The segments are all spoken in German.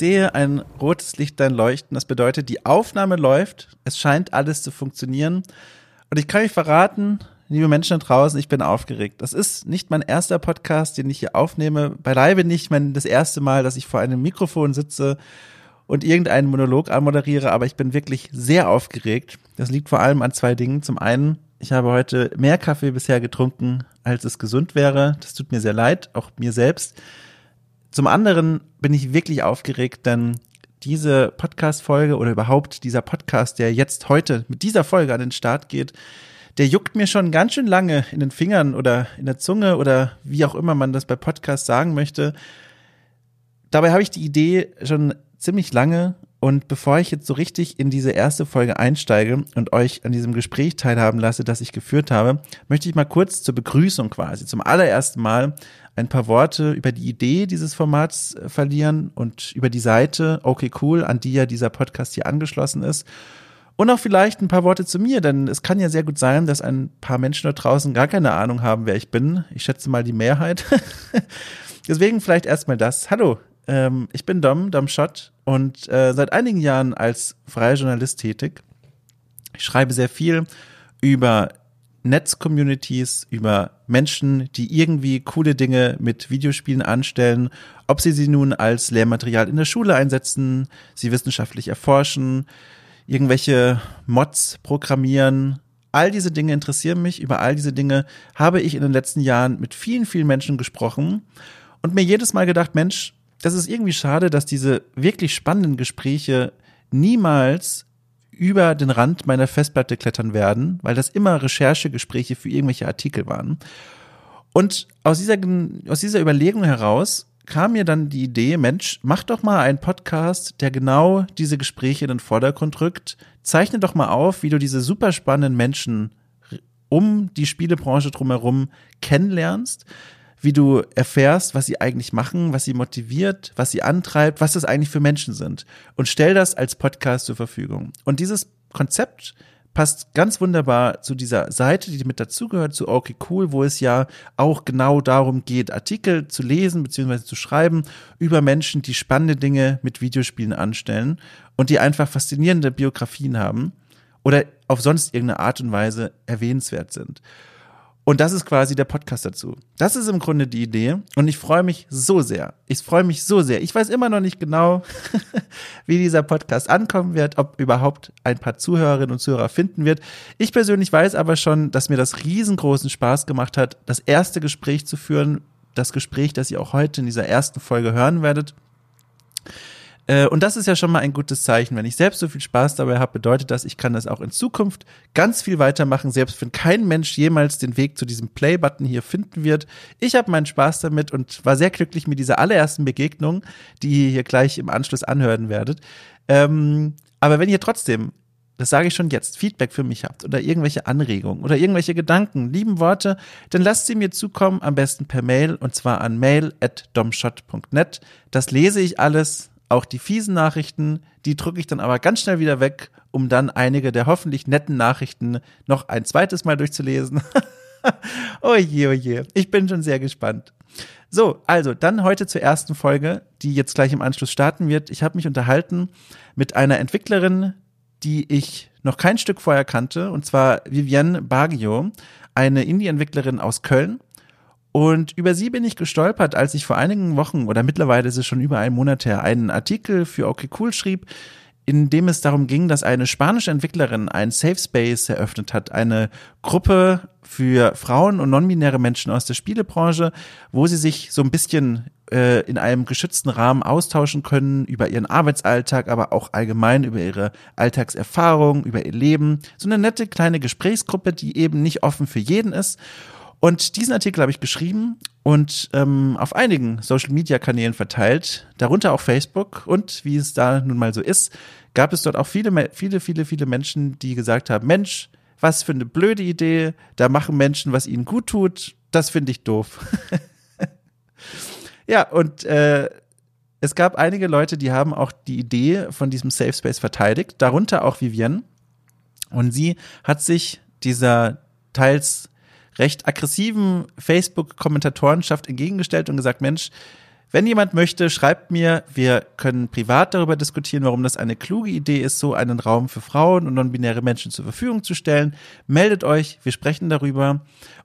Sehe ein rotes Lichtlein leuchten. Das bedeutet, die Aufnahme läuft. Es scheint alles zu funktionieren. Und ich kann euch verraten, liebe Menschen da draußen, ich bin aufgeregt. Das ist nicht mein erster Podcast, den ich hier aufnehme. Beileibe nicht mein, das erste Mal, dass ich vor einem Mikrofon sitze und irgendeinen Monolog anmoderiere, aber ich bin wirklich sehr aufgeregt. Das liegt vor allem an zwei Dingen. Zum einen, ich habe heute mehr Kaffee bisher getrunken, als es gesund wäre. Das tut mir sehr leid, auch mir selbst. Zum anderen bin ich wirklich aufgeregt, denn diese Podcast-Folge oder überhaupt dieser Podcast, der jetzt heute mit dieser Folge an den Start geht, der juckt mir schon ganz schön lange in den Fingern oder in der Zunge oder wie auch immer man das bei Podcasts sagen möchte. Dabei habe ich die Idee schon ziemlich lange und bevor ich jetzt so richtig in diese erste Folge einsteige und euch an diesem Gespräch teilhaben lasse, das ich geführt habe, möchte ich mal kurz zur Begrüßung quasi zum allerersten Mal ein paar Worte über die Idee dieses Formats äh, verlieren und über die Seite Okay Cool, an die ja dieser Podcast hier angeschlossen ist. Und auch vielleicht ein paar Worte zu mir, denn es kann ja sehr gut sein, dass ein paar Menschen da draußen gar keine Ahnung haben, wer ich bin. Ich schätze mal die Mehrheit. Deswegen vielleicht erstmal das. Hallo, ähm, ich bin Dom, Dom Schott und äh, seit einigen Jahren als freier Journalist tätig. Ich schreibe sehr viel über Netzcommunities, über Menschen, die irgendwie coole Dinge mit Videospielen anstellen, ob sie sie nun als Lehrmaterial in der Schule einsetzen, sie wissenschaftlich erforschen, irgendwelche Mods programmieren. All diese Dinge interessieren mich. Über all diese Dinge habe ich in den letzten Jahren mit vielen, vielen Menschen gesprochen und mir jedes Mal gedacht, Mensch, das ist irgendwie schade, dass diese wirklich spannenden Gespräche niemals über den Rand meiner Festplatte klettern werden, weil das immer Recherchegespräche für irgendwelche Artikel waren. Und aus dieser, aus dieser Überlegung heraus kam mir dann die Idee, Mensch, mach doch mal einen Podcast, der genau diese Gespräche in den Vordergrund rückt. Zeichne doch mal auf, wie du diese super spannenden Menschen um die Spielebranche drumherum kennenlernst wie du erfährst, was sie eigentlich machen, was sie motiviert, was sie antreibt, was das eigentlich für Menschen sind. Und stell das als Podcast zur Verfügung. Und dieses Konzept passt ganz wunderbar zu dieser Seite, die mit dazugehört, zu Okay Cool, wo es ja auch genau darum geht, Artikel zu lesen bzw. zu schreiben über Menschen, die spannende Dinge mit Videospielen anstellen und die einfach faszinierende Biografien haben oder auf sonst irgendeine Art und Weise erwähnenswert sind. Und das ist quasi der Podcast dazu. Das ist im Grunde die Idee. Und ich freue mich so sehr. Ich freue mich so sehr. Ich weiß immer noch nicht genau, wie dieser Podcast ankommen wird, ob überhaupt ein paar Zuhörerinnen und Zuhörer finden wird. Ich persönlich weiß aber schon, dass mir das riesengroßen Spaß gemacht hat, das erste Gespräch zu führen. Das Gespräch, das ihr auch heute in dieser ersten Folge hören werdet. Äh, und das ist ja schon mal ein gutes Zeichen. Wenn ich selbst so viel Spaß dabei habe, bedeutet das, ich kann das auch in Zukunft ganz viel weitermachen, selbst wenn kein Mensch jemals den Weg zu diesem Play-Button hier finden wird. Ich habe meinen Spaß damit und war sehr glücklich mit dieser allerersten Begegnung, die ihr hier gleich im Anschluss anhören werdet. Ähm, aber wenn ihr trotzdem das sage ich schon jetzt, Feedback für mich habt oder irgendwelche Anregungen oder irgendwelche Gedanken, lieben Worte, dann lasst sie mir zukommen, am besten per Mail und zwar an mail@domshot.net. Das lese ich alles, auch die fiesen Nachrichten, die drücke ich dann aber ganz schnell wieder weg, um dann einige der hoffentlich netten Nachrichten noch ein zweites Mal durchzulesen. oh je, oh je. Ich bin schon sehr gespannt. So, also dann heute zur ersten Folge, die jetzt gleich im Anschluss starten wird. Ich habe mich unterhalten mit einer Entwicklerin, die ich noch kein Stück vorher kannte, und zwar Vivienne Baggio, eine Indie-Entwicklerin aus Köln. Und über sie bin ich gestolpert, als ich vor einigen Wochen oder mittlerweile ist es schon über einen Monat her einen Artikel für OK Cool schrieb, in dem es darum ging, dass eine spanische Entwicklerin einen Safe Space eröffnet hat, eine Gruppe für Frauen und non-binäre Menschen aus der Spielebranche, wo sie sich so ein bisschen äh, in einem geschützten Rahmen austauschen können über ihren Arbeitsalltag, aber auch allgemein über ihre Alltagserfahrung, über ihr Leben. So eine nette kleine Gesprächsgruppe, die eben nicht offen für jeden ist. Und diesen Artikel habe ich geschrieben und ähm, auf einigen Social-Media-Kanälen verteilt, darunter auch Facebook. Und wie es da nun mal so ist, gab es dort auch viele, viele, viele, viele Menschen, die gesagt haben, Mensch, was für eine blöde Idee, da machen Menschen, was ihnen gut tut, das finde ich doof. ja, und äh, es gab einige Leute, die haben auch die Idee von diesem Safe Space verteidigt, darunter auch Vivienne. Und sie hat sich dieser teils recht aggressiven Facebook-Kommentatorenschaft entgegengestellt und gesagt, Mensch, Wenn jemand möchte, schreibt mir. Wir können privat darüber diskutieren, warum das eine kluge Idee ist, so einen Raum für Frauen und non-binäre Menschen zur Verfügung zu stellen. Meldet euch, wir sprechen darüber.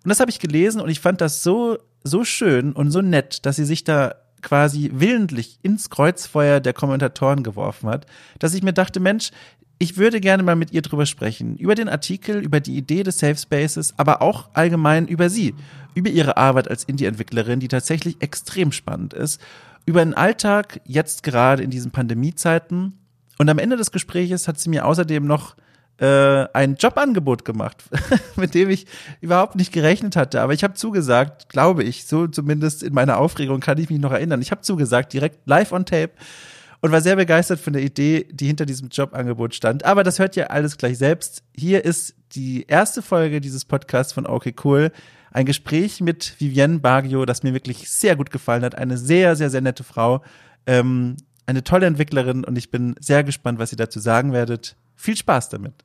Und das habe ich gelesen und ich fand das so, so schön und so nett, dass sie sich da quasi willentlich ins Kreuzfeuer der Kommentatoren geworfen hat, dass ich mir dachte, Mensch, ich würde gerne mal mit ihr drüber sprechen. Über den Artikel, über die Idee des Safe Spaces, aber auch allgemein über sie. Über ihre Arbeit als Indie-Entwicklerin, die tatsächlich extrem spannend ist. Über den Alltag, jetzt gerade in diesen Pandemiezeiten. Und am Ende des Gespräches hat sie mir außerdem noch äh, ein Jobangebot gemacht, mit dem ich überhaupt nicht gerechnet hatte. Aber ich habe zugesagt, glaube ich, so zumindest in meiner Aufregung kann ich mich noch erinnern. Ich habe zugesagt, direkt live on tape und war sehr begeistert von der Idee, die hinter diesem Jobangebot stand. Aber das hört ihr alles gleich selbst. Hier ist die erste Folge dieses Podcasts von Okay Cool. Ein Gespräch mit Vivienne Baggio, das mir wirklich sehr gut gefallen hat. Eine sehr, sehr, sehr nette Frau. Ähm, eine tolle Entwicklerin und ich bin sehr gespannt, was ihr dazu sagen werdet. Viel Spaß damit.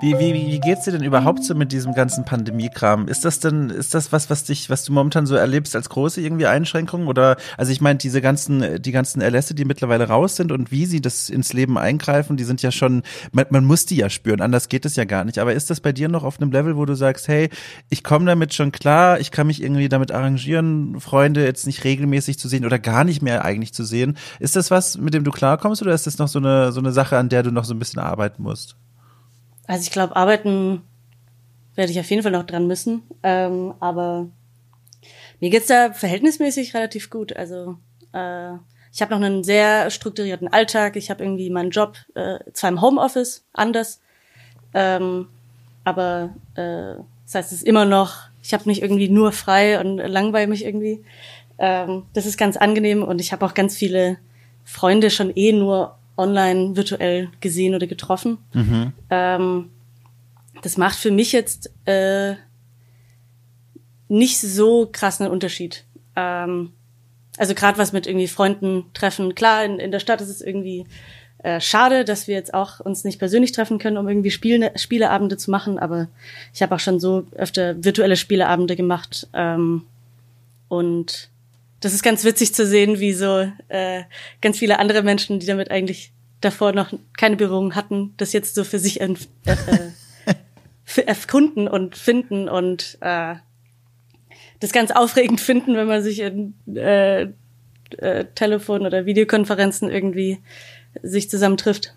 Wie, wie, wie geht's dir denn überhaupt so mit diesem ganzen Pandemiekram? Ist das denn, ist das was, was dich, was du momentan so erlebst als große irgendwie Einschränkungen? Oder, also ich meine, diese ganzen, die ganzen Erlässe, die mittlerweile raus sind und wie sie das ins Leben eingreifen, die sind ja schon, man, man muss die ja spüren, anders geht es ja gar nicht. Aber ist das bei dir noch auf einem Level, wo du sagst, hey, ich komme damit schon klar, ich kann mich irgendwie damit arrangieren, Freunde jetzt nicht regelmäßig zu sehen oder gar nicht mehr eigentlich zu sehen? Ist das was, mit dem du klarkommst oder ist das noch so eine, so eine Sache, an der du noch so ein bisschen arbeiten musst? Also ich glaube, arbeiten werde ich auf jeden Fall noch dran müssen. Ähm, aber mir geht's da verhältnismäßig relativ gut. Also äh, ich habe noch einen sehr strukturierten Alltag. Ich habe irgendwie meinen Job äh, zwar im Homeoffice anders, ähm, aber äh, das heißt, es ist immer noch, ich habe nicht irgendwie nur frei und langweile mich irgendwie. Ähm, das ist ganz angenehm und ich habe auch ganz viele Freunde schon eh nur online virtuell gesehen oder getroffen. Mhm. Ähm, das macht für mich jetzt äh, nicht so krass einen Unterschied. Ähm, also gerade was mit irgendwie Freunden treffen. Klar, in, in der Stadt ist es irgendwie äh, schade, dass wir jetzt auch uns nicht persönlich treffen können, um irgendwie Spiele, Spieleabende zu machen. Aber ich habe auch schon so öfter virtuelle Spieleabende gemacht. Ähm, und das ist ganz witzig zu sehen, wie so äh, ganz viele andere Menschen, die damit eigentlich davor noch keine Berührung hatten, das jetzt so für sich äh, äh, erkunden und finden und äh, das ganz aufregend finden, wenn man sich in äh, äh, Telefon- oder Videokonferenzen irgendwie sich zusammentrifft.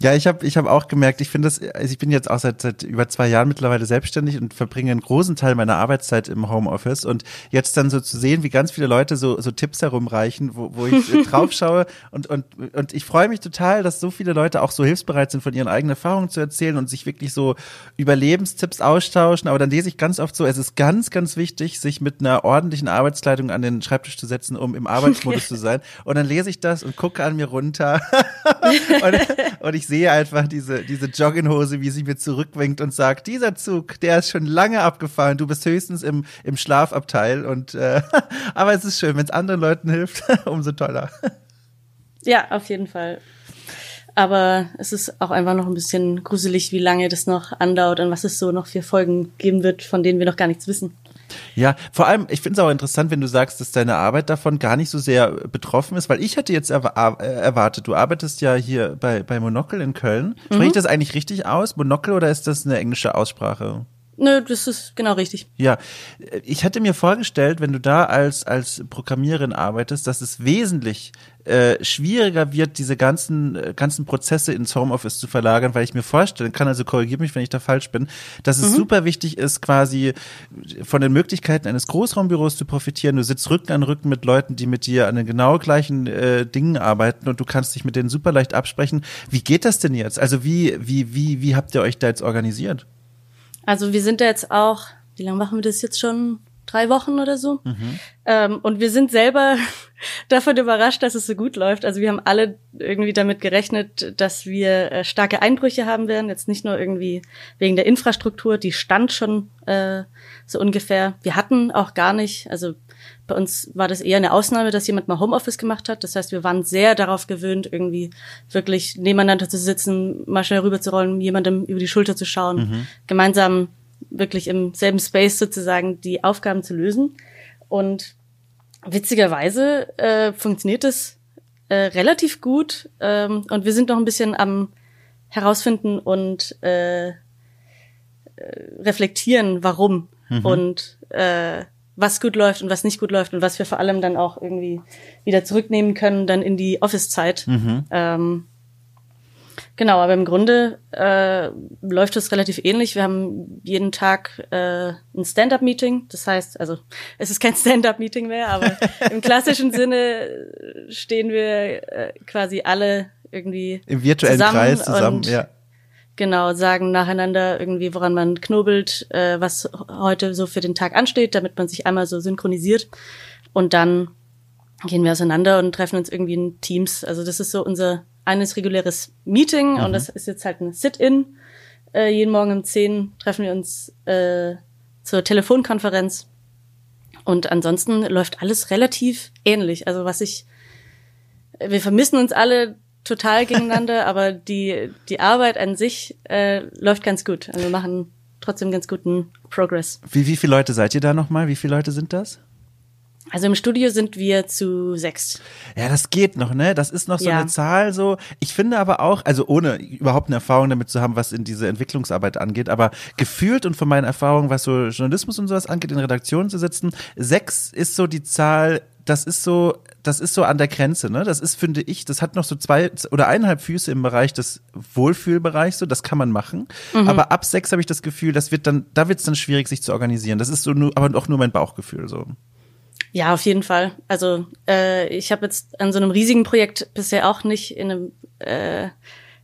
Ja, ich habe ich hab auch gemerkt, ich finde das, also ich bin jetzt auch seit, seit über zwei Jahren mittlerweile selbstständig und verbringe einen großen Teil meiner Arbeitszeit im Homeoffice. Und jetzt dann so zu sehen, wie ganz viele Leute so, so Tipps herumreichen, wo, wo ich drauf schaue und, und, und ich freue mich total, dass so viele Leute auch so hilfsbereit sind, von ihren eigenen Erfahrungen zu erzählen und sich wirklich so Überlebenstipps austauschen, aber dann lese ich ganz oft so, es ist ganz, ganz wichtig, sich mit einer ordentlichen Arbeitskleidung an den Schreibtisch zu setzen, um im Arbeitsmodus zu sein. Und dann lese ich das und gucke an mir runter. Und, und ich ich sehe einfach diese, diese Jogginghose, wie sie mir zurückwinkt und sagt, dieser Zug, der ist schon lange abgefahren, du bist höchstens im, im Schlafabteil und äh, aber es ist schön, wenn es anderen Leuten hilft, umso toller. Ja, auf jeden Fall. Aber es ist auch einfach noch ein bisschen gruselig, wie lange das noch andauert und was es so noch für Folgen geben wird, von denen wir noch gar nichts wissen. Ja, vor allem, ich finde es auch interessant, wenn du sagst, dass deine Arbeit davon gar nicht so sehr betroffen ist, weil ich hätte jetzt äh, erwartet, du arbeitest ja hier bei, bei Monocle in Köln. Spreche mhm. ich das eigentlich richtig aus, Monocle, oder ist das eine englische Aussprache? Nö, das ist genau richtig. Ja, ich hätte mir vorgestellt, wenn du da als als Programmiererin arbeitest, dass es wesentlich äh, schwieriger wird, diese ganzen äh, ganzen Prozesse ins Homeoffice zu verlagern, weil ich mir vorstellen kann, also korrigiere mich, wenn ich da falsch bin, dass es mhm. super wichtig ist, quasi von den Möglichkeiten eines Großraumbüros zu profitieren. Du sitzt Rücken an Rücken mit Leuten, die mit dir an den genau gleichen äh, Dingen arbeiten und du kannst dich mit denen super leicht absprechen. Wie geht das denn jetzt? Also wie wie wie wie habt ihr euch da jetzt organisiert? Also wir sind da jetzt auch, wie lange machen wir das jetzt schon? drei Wochen oder so. Mhm. Ähm, und wir sind selber davon überrascht, dass es so gut läuft. Also wir haben alle irgendwie damit gerechnet, dass wir äh, starke Einbrüche haben werden. Jetzt nicht nur irgendwie wegen der Infrastruktur, die stand schon äh, so ungefähr. Wir hatten auch gar nicht, also bei uns war das eher eine Ausnahme, dass jemand mal Homeoffice gemacht hat. Das heißt, wir waren sehr darauf gewöhnt, irgendwie wirklich nebeneinander zu sitzen, mal schnell rüberzurollen, jemandem über die Schulter zu schauen, mhm. gemeinsam wirklich im selben Space sozusagen die Aufgaben zu lösen. Und witzigerweise äh, funktioniert es äh, relativ gut ähm, und wir sind noch ein bisschen am herausfinden und äh, äh reflektieren, warum mhm. und äh, was gut läuft und was nicht gut läuft und was wir vor allem dann auch irgendwie wieder zurücknehmen können dann in die Office-Zeit. Mhm. Ähm, genau, aber im Grunde äh, läuft es relativ ähnlich. Wir haben jeden Tag äh, ein Stand-up-Meeting. Das heißt, also es ist kein Stand-up-Meeting mehr, aber im klassischen Sinne stehen wir äh, quasi alle irgendwie im virtuellen zusammen Kreis zusammen. Ja Genau, sagen nacheinander irgendwie, woran man knobelt, äh, was heute so für den Tag ansteht, damit man sich einmal so synchronisiert. Und dann gehen wir auseinander und treffen uns irgendwie in Teams. Also das ist so unser eines reguläres Meeting mhm. und das ist jetzt halt ein Sit-in. Äh, jeden Morgen um 10 treffen wir uns äh, zur Telefonkonferenz. Und ansonsten läuft alles relativ ähnlich. Also was ich, wir vermissen uns alle total gegeneinander, aber die, die Arbeit an sich äh, läuft ganz gut. Also wir machen trotzdem ganz guten Progress. Wie, wie viele Leute seid ihr da nochmal? Wie viele Leute sind das? Also im Studio sind wir zu sechs. Ja, das geht noch, ne? Das ist noch so ja. eine Zahl so. Ich finde aber auch, also ohne überhaupt eine Erfahrung damit zu haben, was in diese Entwicklungsarbeit angeht, aber gefühlt und von meinen Erfahrungen, was so Journalismus und sowas angeht, in Redaktionen zu sitzen, sechs ist so die Zahl, das ist so, das ist so an der Grenze, ne? Das ist, finde ich, das hat noch so zwei oder eineinhalb Füße im Bereich des Wohlfühlbereichs, so, das kann man machen. Mhm. Aber ab sechs habe ich das Gefühl, das wird dann, da wird es dann schwierig, sich zu organisieren. Das ist so nur, aber auch nur mein Bauchgefühl so. Ja, auf jeden Fall. Also äh, ich habe jetzt an so einem riesigen Projekt bisher auch nicht in, einem, äh, in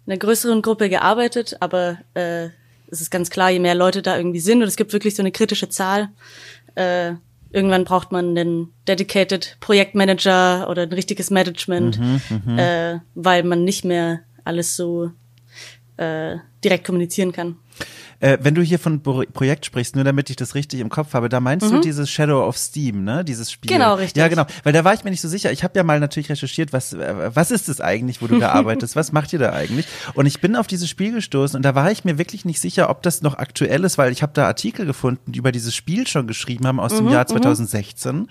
einer größeren Gruppe gearbeitet, aber äh, es ist ganz klar, je mehr Leute da irgendwie sind und es gibt wirklich so eine kritische Zahl, äh, irgendwann braucht man einen dedicated Projektmanager oder ein richtiges Management, mhm, mhm, äh, weil man nicht mehr alles so äh, direkt kommunizieren kann. Äh, wenn du hier von Pro Projekt sprichst, nur damit ich das richtig im Kopf habe, da meinst mhm. du dieses Shadow of Steam, ne? Dieses Spiel. Genau, richtig. Ja, genau. Weil da war ich mir nicht so sicher. Ich habe ja mal natürlich recherchiert, was, äh, was ist es eigentlich, wo du da arbeitest? Was macht ihr da eigentlich? Und ich bin auf dieses Spiel gestoßen und da war ich mir wirklich nicht sicher, ob das noch aktuell ist, weil ich habe da Artikel gefunden, die über dieses Spiel schon geschrieben haben aus mhm, dem Jahr 2016.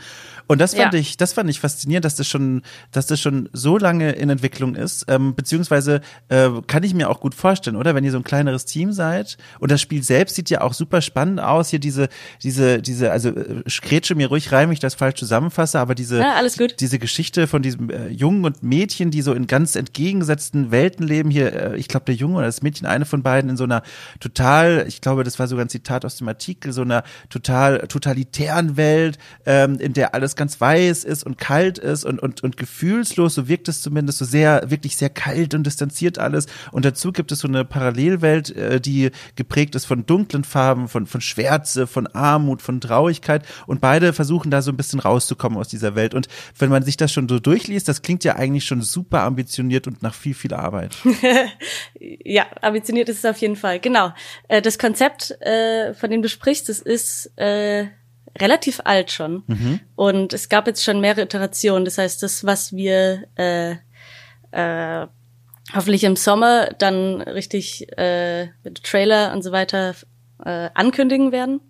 Und das fand ja. ich, das fand ich faszinierend, dass das schon, dass das schon so lange in Entwicklung ist. Ähm, beziehungsweise äh, kann ich mir auch gut vorstellen, oder? Wenn ihr so ein kleineres Team seid und das Spiel selbst sieht ja auch super spannend aus. Hier diese, diese, diese, also äh, grätsche mir ruhig rein, wenn ich das falsch zusammenfasse, aber diese, ja, alles gut. diese Geschichte von diesem äh, Jungen und Mädchen, die so in ganz entgegengesetzten Welten leben. Hier, äh, ich glaube, der Junge oder das Mädchen, eine von beiden, in so einer total, ich glaube, das war sogar ein Zitat aus dem Artikel, so einer total totalitären Welt, ähm, in der alles ganz weiß ist und kalt ist und, und, und gefühlslos, so wirkt es zumindest so sehr, wirklich sehr kalt und distanziert alles. Und dazu gibt es so eine Parallelwelt, äh, die geprägt ist von dunklen Farben, von, von Schwärze, von Armut, von Traurigkeit. Und beide versuchen da so ein bisschen rauszukommen aus dieser Welt. Und wenn man sich das schon so durchliest, das klingt ja eigentlich schon super ambitioniert und nach viel, viel Arbeit. ja, ambitioniert ist es auf jeden Fall. Genau. Äh, das Konzept, äh, von dem du sprichst, das ist äh, relativ alt schon. Mhm. Und es gab jetzt schon mehrere Iterationen. Das heißt, das, was wir äh, äh, hoffentlich im Sommer dann richtig äh, mit Trailer und so weiter äh, ankündigen werden.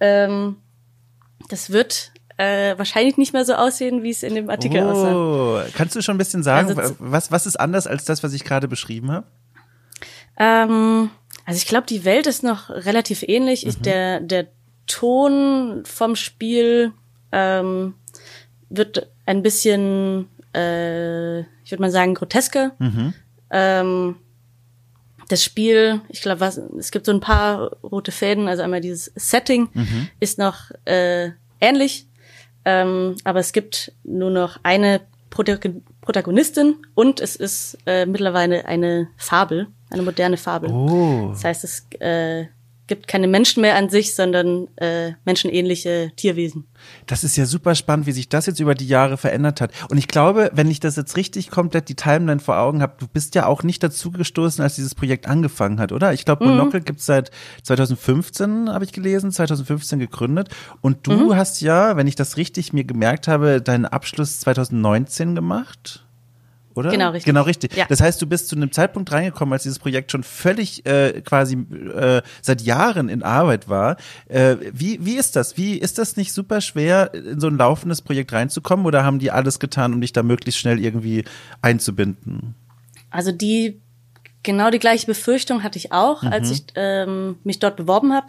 Ähm, das wird äh, wahrscheinlich nicht mehr so aussehen, wie es in dem Artikel oh, aussah. Kannst du schon ein bisschen sagen, also, was, was ist anders als das, was ich gerade beschrieben habe? Ähm, also ich glaube, die Welt ist noch relativ ähnlich. Mhm. Ich, der, der Ton vom Spiel ähm, wird ein bisschen, äh, ich würde mal sagen, grotesker. Mhm. Ähm, das Spiel, ich glaube, es gibt so ein paar rote Fäden, also einmal dieses Setting mhm. ist noch äh, ähnlich, ähm, aber es gibt nur noch eine Protagonistin und es ist äh, mittlerweile eine Fabel, eine moderne Fabel. Oh. Das heißt, es äh, gibt keine Menschen mehr an sich, sondern äh, menschenähnliche Tierwesen. Das ist ja super spannend, wie sich das jetzt über die Jahre verändert hat. Und ich glaube, wenn ich das jetzt richtig komplett die Timeline vor Augen habe, du bist ja auch nicht dazu gestoßen, als dieses Projekt angefangen hat, oder? Ich glaube, Monocle mhm. gibt's seit 2015, habe ich gelesen, 2015 gegründet. Und du mhm. hast ja, wenn ich das richtig mir gemerkt habe, deinen Abschluss 2019 gemacht oder? Genau, richtig. Genau, richtig. Ja. Das heißt, du bist zu einem Zeitpunkt reingekommen, als dieses Projekt schon völlig äh, quasi äh, seit Jahren in Arbeit war. Äh, wie, wie ist das? Wie ist das nicht super schwer, in so ein laufendes Projekt reinzukommen oder haben die alles getan, um dich da möglichst schnell irgendwie einzubinden? Also die genau die gleiche Befürchtung hatte ich auch, mhm. als ich ähm, mich dort beworben habe.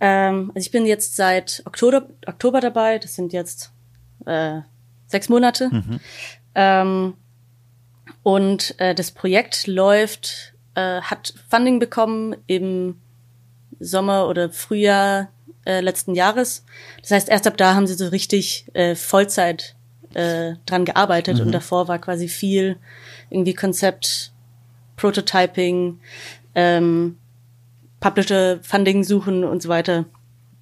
Ähm, also ich bin jetzt seit Oktober, Oktober dabei, das sind jetzt äh, sechs Monate. Mhm. Ähm, und äh, das Projekt läuft, äh, hat Funding bekommen im Sommer oder Frühjahr äh, letzten Jahres. Das heißt, erst ab da haben sie so richtig äh, Vollzeit äh, dran gearbeitet mhm. und davor war quasi viel irgendwie Konzept, Prototyping, ähm, Publisher Funding suchen und so weiter.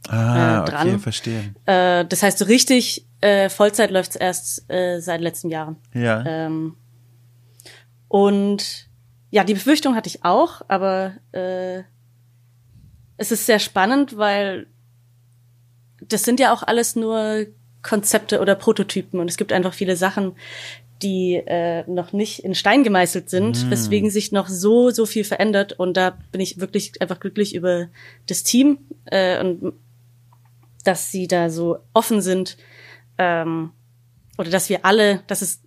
Ah, äh, dran. okay, verstehe. Äh, das heißt, so richtig äh, Vollzeit läuft's erst äh, seit letzten Jahren. Ja. Ähm, und ja, die Befürchtung hatte ich auch, aber äh, es ist sehr spannend, weil das sind ja auch alles nur Konzepte oder Prototypen und es gibt einfach viele Sachen, die äh, noch nicht in Stein gemeißelt sind, mm. weswegen sich noch so, so viel verändert. Und da bin ich wirklich einfach glücklich über das Team äh, und dass sie da so offen sind ähm, oder dass wir alle, dass es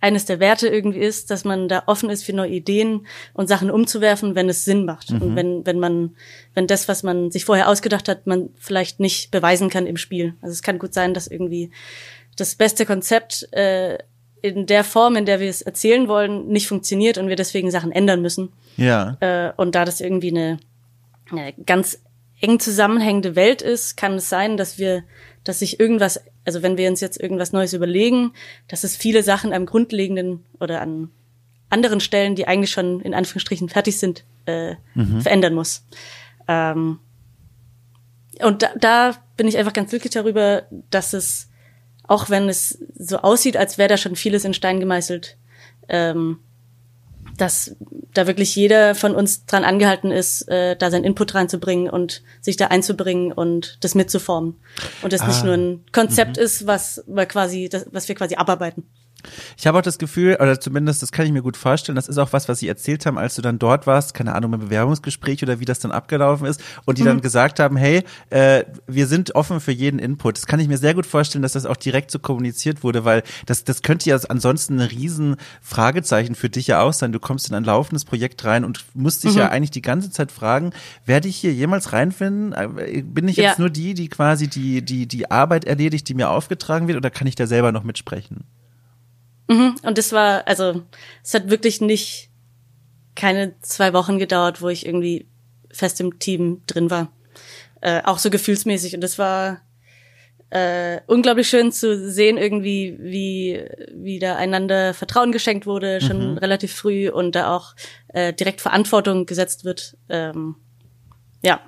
eines der Werte irgendwie ist, dass man da offen ist für neue Ideen und Sachen umzuwerfen, wenn es Sinn macht. Mhm. Und wenn, wenn man, wenn das, was man sich vorher ausgedacht hat, man vielleicht nicht beweisen kann im Spiel. Also es kann gut sein, dass irgendwie das beste Konzept äh, in der Form, in der wir es erzählen wollen, nicht funktioniert und wir deswegen Sachen ändern müssen. Ja. Äh, und da das irgendwie eine, eine ganz eng zusammenhängende Welt ist, kann es sein, dass wir, dass sich irgendwas also wenn wir uns jetzt irgendwas Neues überlegen, dass es viele Sachen am grundlegenden oder an anderen Stellen, die eigentlich schon in Anführungsstrichen fertig sind, äh, mhm. verändern muss. Ähm, und da, da bin ich einfach ganz glücklich darüber, dass es, auch wenn es so aussieht, als wäre da schon vieles in Stein gemeißelt, ähm, dass da wirklich jeder von uns dran angehalten ist, äh, da seinen Input reinzubringen und sich da einzubringen und das mitzuformen. Und das ah. nicht nur ein Konzept mhm. ist, was wir quasi, das, was wir quasi abarbeiten. Ich habe auch das Gefühl, oder zumindest das kann ich mir gut vorstellen, das ist auch was, was sie erzählt haben, als du dann dort warst, keine Ahnung, im Bewerbungsgespräch oder wie das dann abgelaufen ist, und die mhm. dann gesagt haben, hey, äh, wir sind offen für jeden Input. Das kann ich mir sehr gut vorstellen, dass das auch direkt so kommuniziert wurde, weil das, das könnte ja ansonsten ein riesen Fragezeichen für dich ja auch sein. Du kommst in ein laufendes Projekt rein und musst dich mhm. ja eigentlich die ganze Zeit fragen, werde ich hier jemals reinfinden? Äh, bin ich jetzt ja. nur die, die quasi die, die, die Arbeit erledigt, die mir aufgetragen wird, oder kann ich da selber noch mitsprechen? Mhm. Und das war, also, es hat wirklich nicht keine zwei Wochen gedauert, wo ich irgendwie fest im Team drin war. Äh, auch so gefühlsmäßig. Und das war äh, unglaublich schön zu sehen, irgendwie, wie, wie da einander Vertrauen geschenkt wurde, schon mhm. relativ früh und da auch äh, direkt Verantwortung gesetzt wird. Ähm, ja,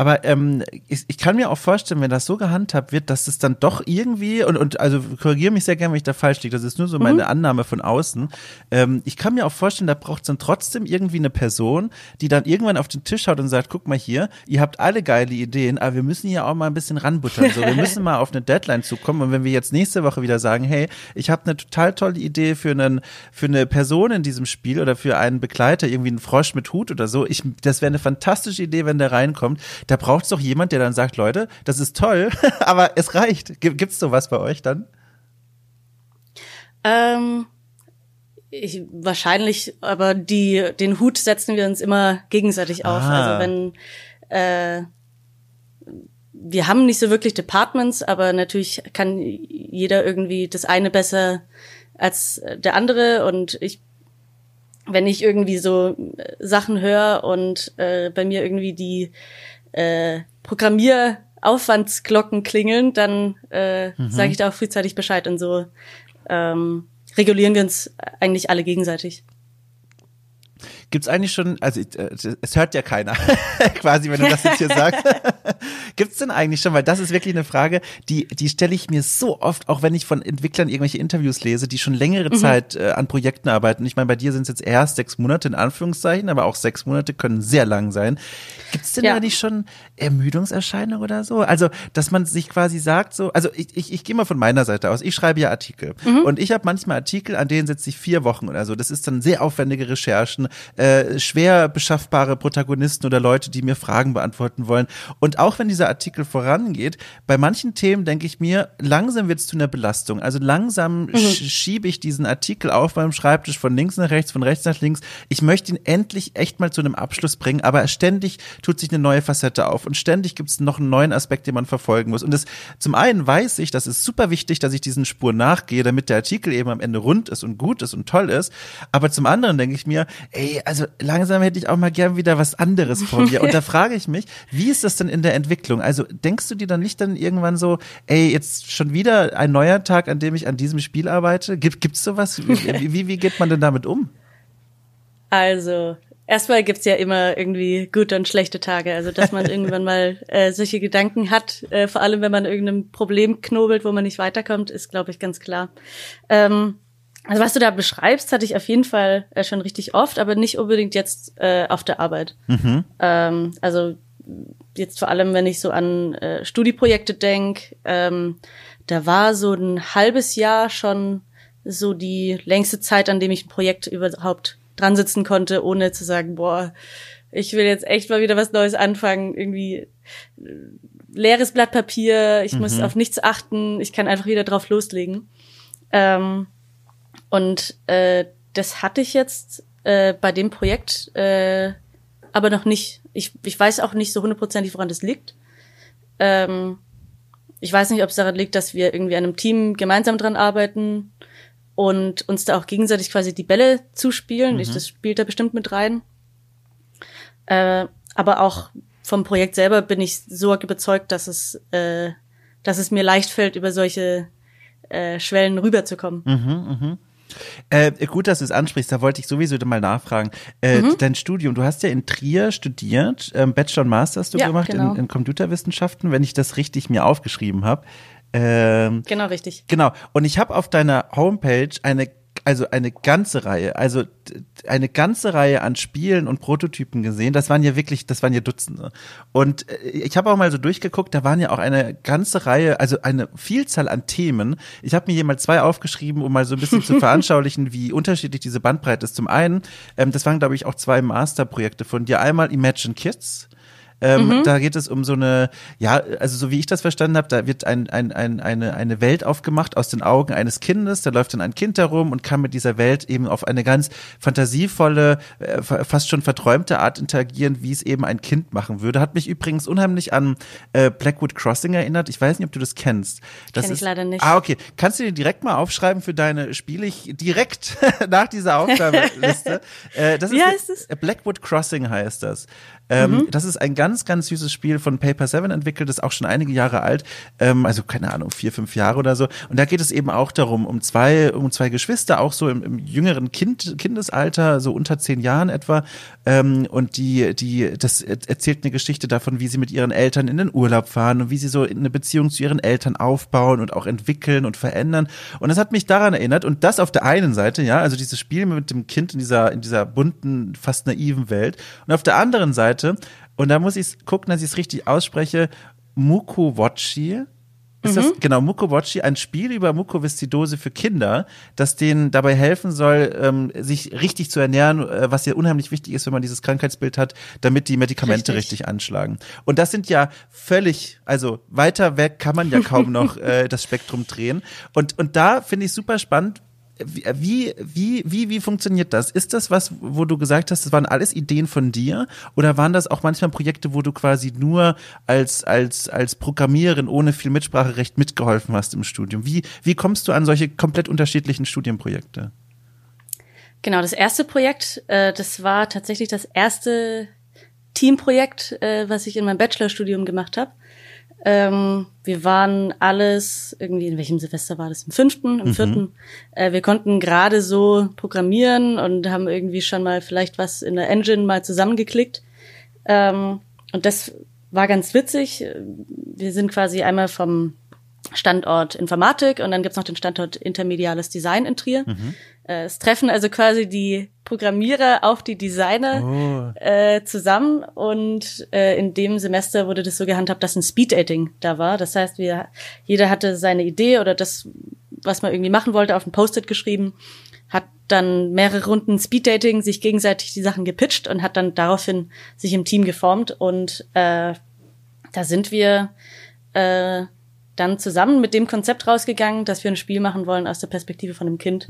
aber ähm, ich, ich kann mir auch vorstellen, wenn das so gehandhabt wird, dass es dann doch irgendwie, und, und also korrigiere mich sehr gerne, wenn ich da falsch liege, das ist nur so meine mhm. Annahme von außen. Ähm, ich kann mir auch vorstellen, da braucht es dann trotzdem irgendwie eine Person, die dann irgendwann auf den Tisch schaut und sagt, guck mal hier, ihr habt alle geile Ideen, aber wir müssen hier auch mal ein bisschen ranbuttern. So, wir müssen mal auf eine Deadline zukommen. Und wenn wir jetzt nächste Woche wieder sagen, hey, ich habe eine total tolle Idee für einen, für eine Person in diesem Spiel oder für einen Begleiter, irgendwie einen Frosch mit Hut oder so, ich, das wäre eine fantastische Idee, wenn der reinkommt da braucht es doch jemand, der dann sagt, Leute, das ist toll, aber es reicht. Gibt es sowas bei euch dann? Ähm, ich, wahrscheinlich, aber die, den Hut setzen wir uns immer gegenseitig auf. Ah. Also wenn äh, wir haben nicht so wirklich Departments, aber natürlich kann jeder irgendwie das eine besser als der andere und ich wenn ich irgendwie so Sachen höre und äh, bei mir irgendwie die äh, Programmieraufwandsglocken klingeln, dann äh, mhm. sage ich da auch frühzeitig Bescheid und so ähm, regulieren wir uns eigentlich alle gegenseitig. Gibt es eigentlich schon, also äh, es hört ja keiner, quasi, wenn du das jetzt hier sagst. Gibt es denn eigentlich schon, weil das ist wirklich eine Frage, die, die stelle ich mir so oft, auch wenn ich von Entwicklern irgendwelche Interviews lese, die schon längere mhm. Zeit äh, an Projekten arbeiten. Ich meine, bei dir sind es jetzt erst sechs Monate in Anführungszeichen, aber auch sechs Monate können sehr lang sein. Gibt es denn ja. da nicht schon Ermüdungserscheinungen oder so? Also, dass man sich quasi sagt, so, also ich, ich, ich gehe mal von meiner Seite aus, ich schreibe ja Artikel mhm. und ich habe manchmal Artikel, an denen sitze ich vier Wochen oder so. Das ist dann sehr aufwendige Recherchen, äh, schwer beschaffbare Protagonisten oder Leute, die mir Fragen beantworten wollen. Und auch wenn dieser Artikel vorangeht, bei manchen Themen denke ich mir, langsam wird es zu einer Belastung. Also langsam mhm. schiebe ich diesen Artikel auf meinem Schreibtisch von links nach rechts, von rechts nach links. Ich möchte ihn endlich echt mal zu einem Abschluss bringen, aber ständig tut sich eine neue Facette auf und ständig gibt es noch einen neuen Aspekt, den man verfolgen muss. Und das, zum einen weiß ich, das ist super wichtig, dass ich diesen Spuren nachgehe, damit der Artikel eben am Ende rund ist und gut ist und toll ist. Aber zum anderen denke ich mir, ey, also langsam hätte ich auch mal gern wieder was anderes vor mir. Und da frage ich mich, wie ist das denn in der Entwicklung? Also denkst du dir dann nicht dann irgendwann so, ey, jetzt schon wieder ein neuer Tag, an dem ich an diesem Spiel arbeite? Gibt gibt's sowas? Wie, wie, wie geht man denn damit um? Also, erstmal gibt's ja immer irgendwie gute und schlechte Tage. Also, dass man irgendwann mal äh, solche Gedanken hat, äh, vor allem wenn man irgendein Problem knobelt, wo man nicht weiterkommt, ist, glaube ich, ganz klar. Ähm, also was du da beschreibst, hatte ich auf jeden Fall äh, schon richtig oft, aber nicht unbedingt jetzt äh, auf der Arbeit. Mhm. Ähm, also jetzt vor allem, wenn ich so an äh, Studieprojekte denk, ähm, da war so ein halbes Jahr schon so die längste Zeit, an dem ich ein Projekt überhaupt dran sitzen konnte, ohne zu sagen, boah, ich will jetzt echt mal wieder was Neues anfangen, irgendwie äh, leeres Blatt Papier, ich mhm. muss auf nichts achten, ich kann einfach wieder drauf loslegen. Ähm, und äh, das hatte ich jetzt äh, bei dem Projekt äh, aber noch nicht. Ich, ich weiß auch nicht so hundertprozentig, woran das liegt. Ähm, ich weiß nicht, ob es daran liegt, dass wir irgendwie an einem Team gemeinsam dran arbeiten und uns da auch gegenseitig quasi die Bälle zuspielen. Mhm. Ich, das spielt da bestimmt mit rein. Äh, aber auch vom Projekt selber bin ich so überzeugt, dass es, äh, dass es mir leicht fällt, über solche äh, Schwellen rüberzukommen. Mhm, mh. Äh, gut, dass du es ansprichst, da wollte ich sowieso mal nachfragen. Äh, mhm. Dein Studium, du hast ja in Trier studiert, ähm, Bachelor und Master hast du ja, gemacht genau. in, in Computerwissenschaften, wenn ich das richtig mir aufgeschrieben habe. Ähm, genau, richtig. Genau. Und ich habe auf deiner Homepage eine also eine ganze Reihe, also eine ganze Reihe an Spielen und Prototypen gesehen. Das waren ja wirklich, das waren ja Dutzende. Und äh, ich habe auch mal so durchgeguckt, da waren ja auch eine ganze Reihe, also eine Vielzahl an Themen. Ich habe mir hier mal zwei aufgeschrieben, um mal so ein bisschen zu veranschaulichen, wie unterschiedlich diese Bandbreite ist. Zum einen, ähm, das waren glaube ich auch zwei Masterprojekte von dir. Einmal Imagine Kids ähm, mhm. Da geht es um so eine, ja, also so wie ich das verstanden habe, da wird ein, ein, ein, eine, eine Welt aufgemacht aus den Augen eines Kindes. Da läuft dann ein Kind herum und kann mit dieser Welt eben auf eine ganz fantasievolle, äh, fast schon verträumte Art interagieren, wie es eben ein Kind machen würde. Hat mich übrigens unheimlich an äh, Blackwood Crossing erinnert. Ich weiß nicht, ob du das kennst. Das Kenn ich leider nicht. Ah, okay. Kannst du dir direkt mal aufschreiben für deine Spiele? Ich direkt nach dieser Aufgabenliste. äh, das wie ist, heißt es? Blackwood Crossing heißt das. Ähm, mhm. Das ist ein ganz, ganz süßes Spiel von Paper Seven entwickelt, ist auch schon einige Jahre alt, ähm, also keine Ahnung, vier, fünf Jahre oder so. Und da geht es eben auch darum, um zwei, um zwei Geschwister, auch so im, im jüngeren kind, Kindesalter, so unter zehn Jahren etwa. Ähm, und die, die, das erzählt eine Geschichte davon, wie sie mit ihren Eltern in den Urlaub fahren und wie sie so eine Beziehung zu ihren Eltern aufbauen und auch entwickeln und verändern. Und das hat mich daran erinnert. Und das auf der einen Seite, ja, also dieses Spiel mit dem Kind in dieser, in dieser bunten, fast naiven Welt. Und auf der anderen Seite Seite. Und da muss ich gucken, dass ich es richtig ausspreche. Mukowachi. Ist mhm. das genau Mukowachi, ein Spiel über Mukoviszidose für Kinder, das denen dabei helfen soll, ähm, sich richtig zu ernähren, äh, was ja unheimlich wichtig ist, wenn man dieses Krankheitsbild hat, damit die Medikamente richtig, richtig anschlagen. Und das sind ja völlig, also weiter weg kann man ja kaum noch äh, das Spektrum drehen. Und und da finde ich super spannend, wie, wie, wie, wie funktioniert das? Ist das was, wo du gesagt hast, das waren alles Ideen von dir? Oder waren das auch manchmal Projekte, wo du quasi nur als, als, als Programmiererin ohne viel Mitspracherecht mitgeholfen hast im Studium? Wie, wie kommst du an solche komplett unterschiedlichen Studienprojekte? Genau, das erste Projekt, äh, das war tatsächlich das erste Teamprojekt, äh, was ich in meinem Bachelorstudium gemacht habe. Ähm, wir waren alles, irgendwie, in welchem Silvester war das? Im fünften, im vierten. Äh, wir konnten gerade so programmieren und haben irgendwie schon mal vielleicht was in der Engine mal zusammengeklickt. Ähm, und das war ganz witzig. Wir sind quasi einmal vom Standort Informatik und dann gibt's noch den Standort Intermediales Design in Trier. Äh, Es treffen also quasi die Programmierer auf die Designer äh, zusammen und äh, in dem Semester wurde das so gehandhabt, dass ein Speeddating da war. Das heißt, wir jeder hatte seine Idee oder das, was man irgendwie machen wollte, auf ein Post-it geschrieben, hat dann mehrere Runden Speeddating sich gegenseitig die Sachen gepitcht und hat dann daraufhin sich im Team geformt und äh, da sind wir äh, dann zusammen mit dem Konzept rausgegangen, dass wir ein Spiel machen wollen aus der Perspektive von einem Kind.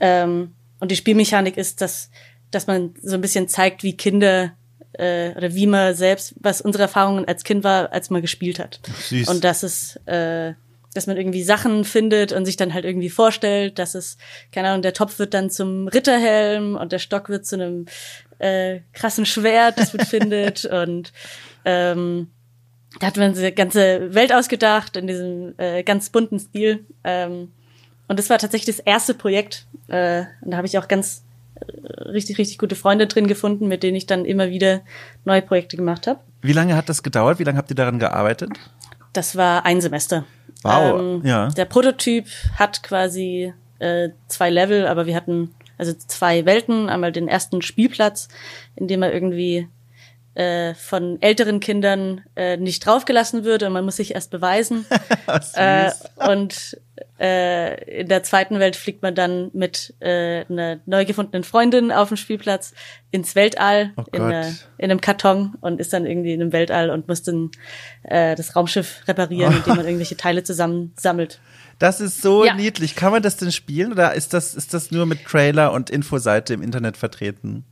Ähm, und die Spielmechanik ist, dass, dass man so ein bisschen zeigt, wie Kinder äh, oder wie man selbst, was unsere Erfahrungen als Kind war, als man gespielt hat. Süß. Und dass es, äh, dass man irgendwie Sachen findet und sich dann halt irgendwie vorstellt, dass es, keine Ahnung, der Topf wird dann zum Ritterhelm und der Stock wird zu einem äh, krassen Schwert, das man findet. Und ähm, da hat man diese ganze Welt ausgedacht in diesem äh, ganz bunten Stil. Ähm, und das war tatsächlich das erste Projekt. Äh, und da habe ich auch ganz richtig, richtig gute Freunde drin gefunden, mit denen ich dann immer wieder neue Projekte gemacht habe. Wie lange hat das gedauert? Wie lange habt ihr daran gearbeitet? Das war ein Semester. Wow, Ähm, ja. Der Prototyp hat quasi äh, zwei Level, aber wir hatten also zwei Welten. Einmal den ersten Spielplatz, in dem er irgendwie äh, von älteren Kindern äh, nicht draufgelassen wird und man muss sich erst beweisen. äh, und äh, in der zweiten Welt fliegt man dann mit äh, einer neu gefundenen Freundin auf dem Spielplatz ins Weltall Oh in, Gott. einer, in einem Karton und ist dann irgendwie in einem Weltall und muss dann äh, das Raumschiff reparieren, indem man irgendwelche Teile zusammensammelt. Das ist so Ja. niedlich. Kann man das denn spielen oder ist das, ist das nur mit Trailer und Infoseite im Internet vertreten?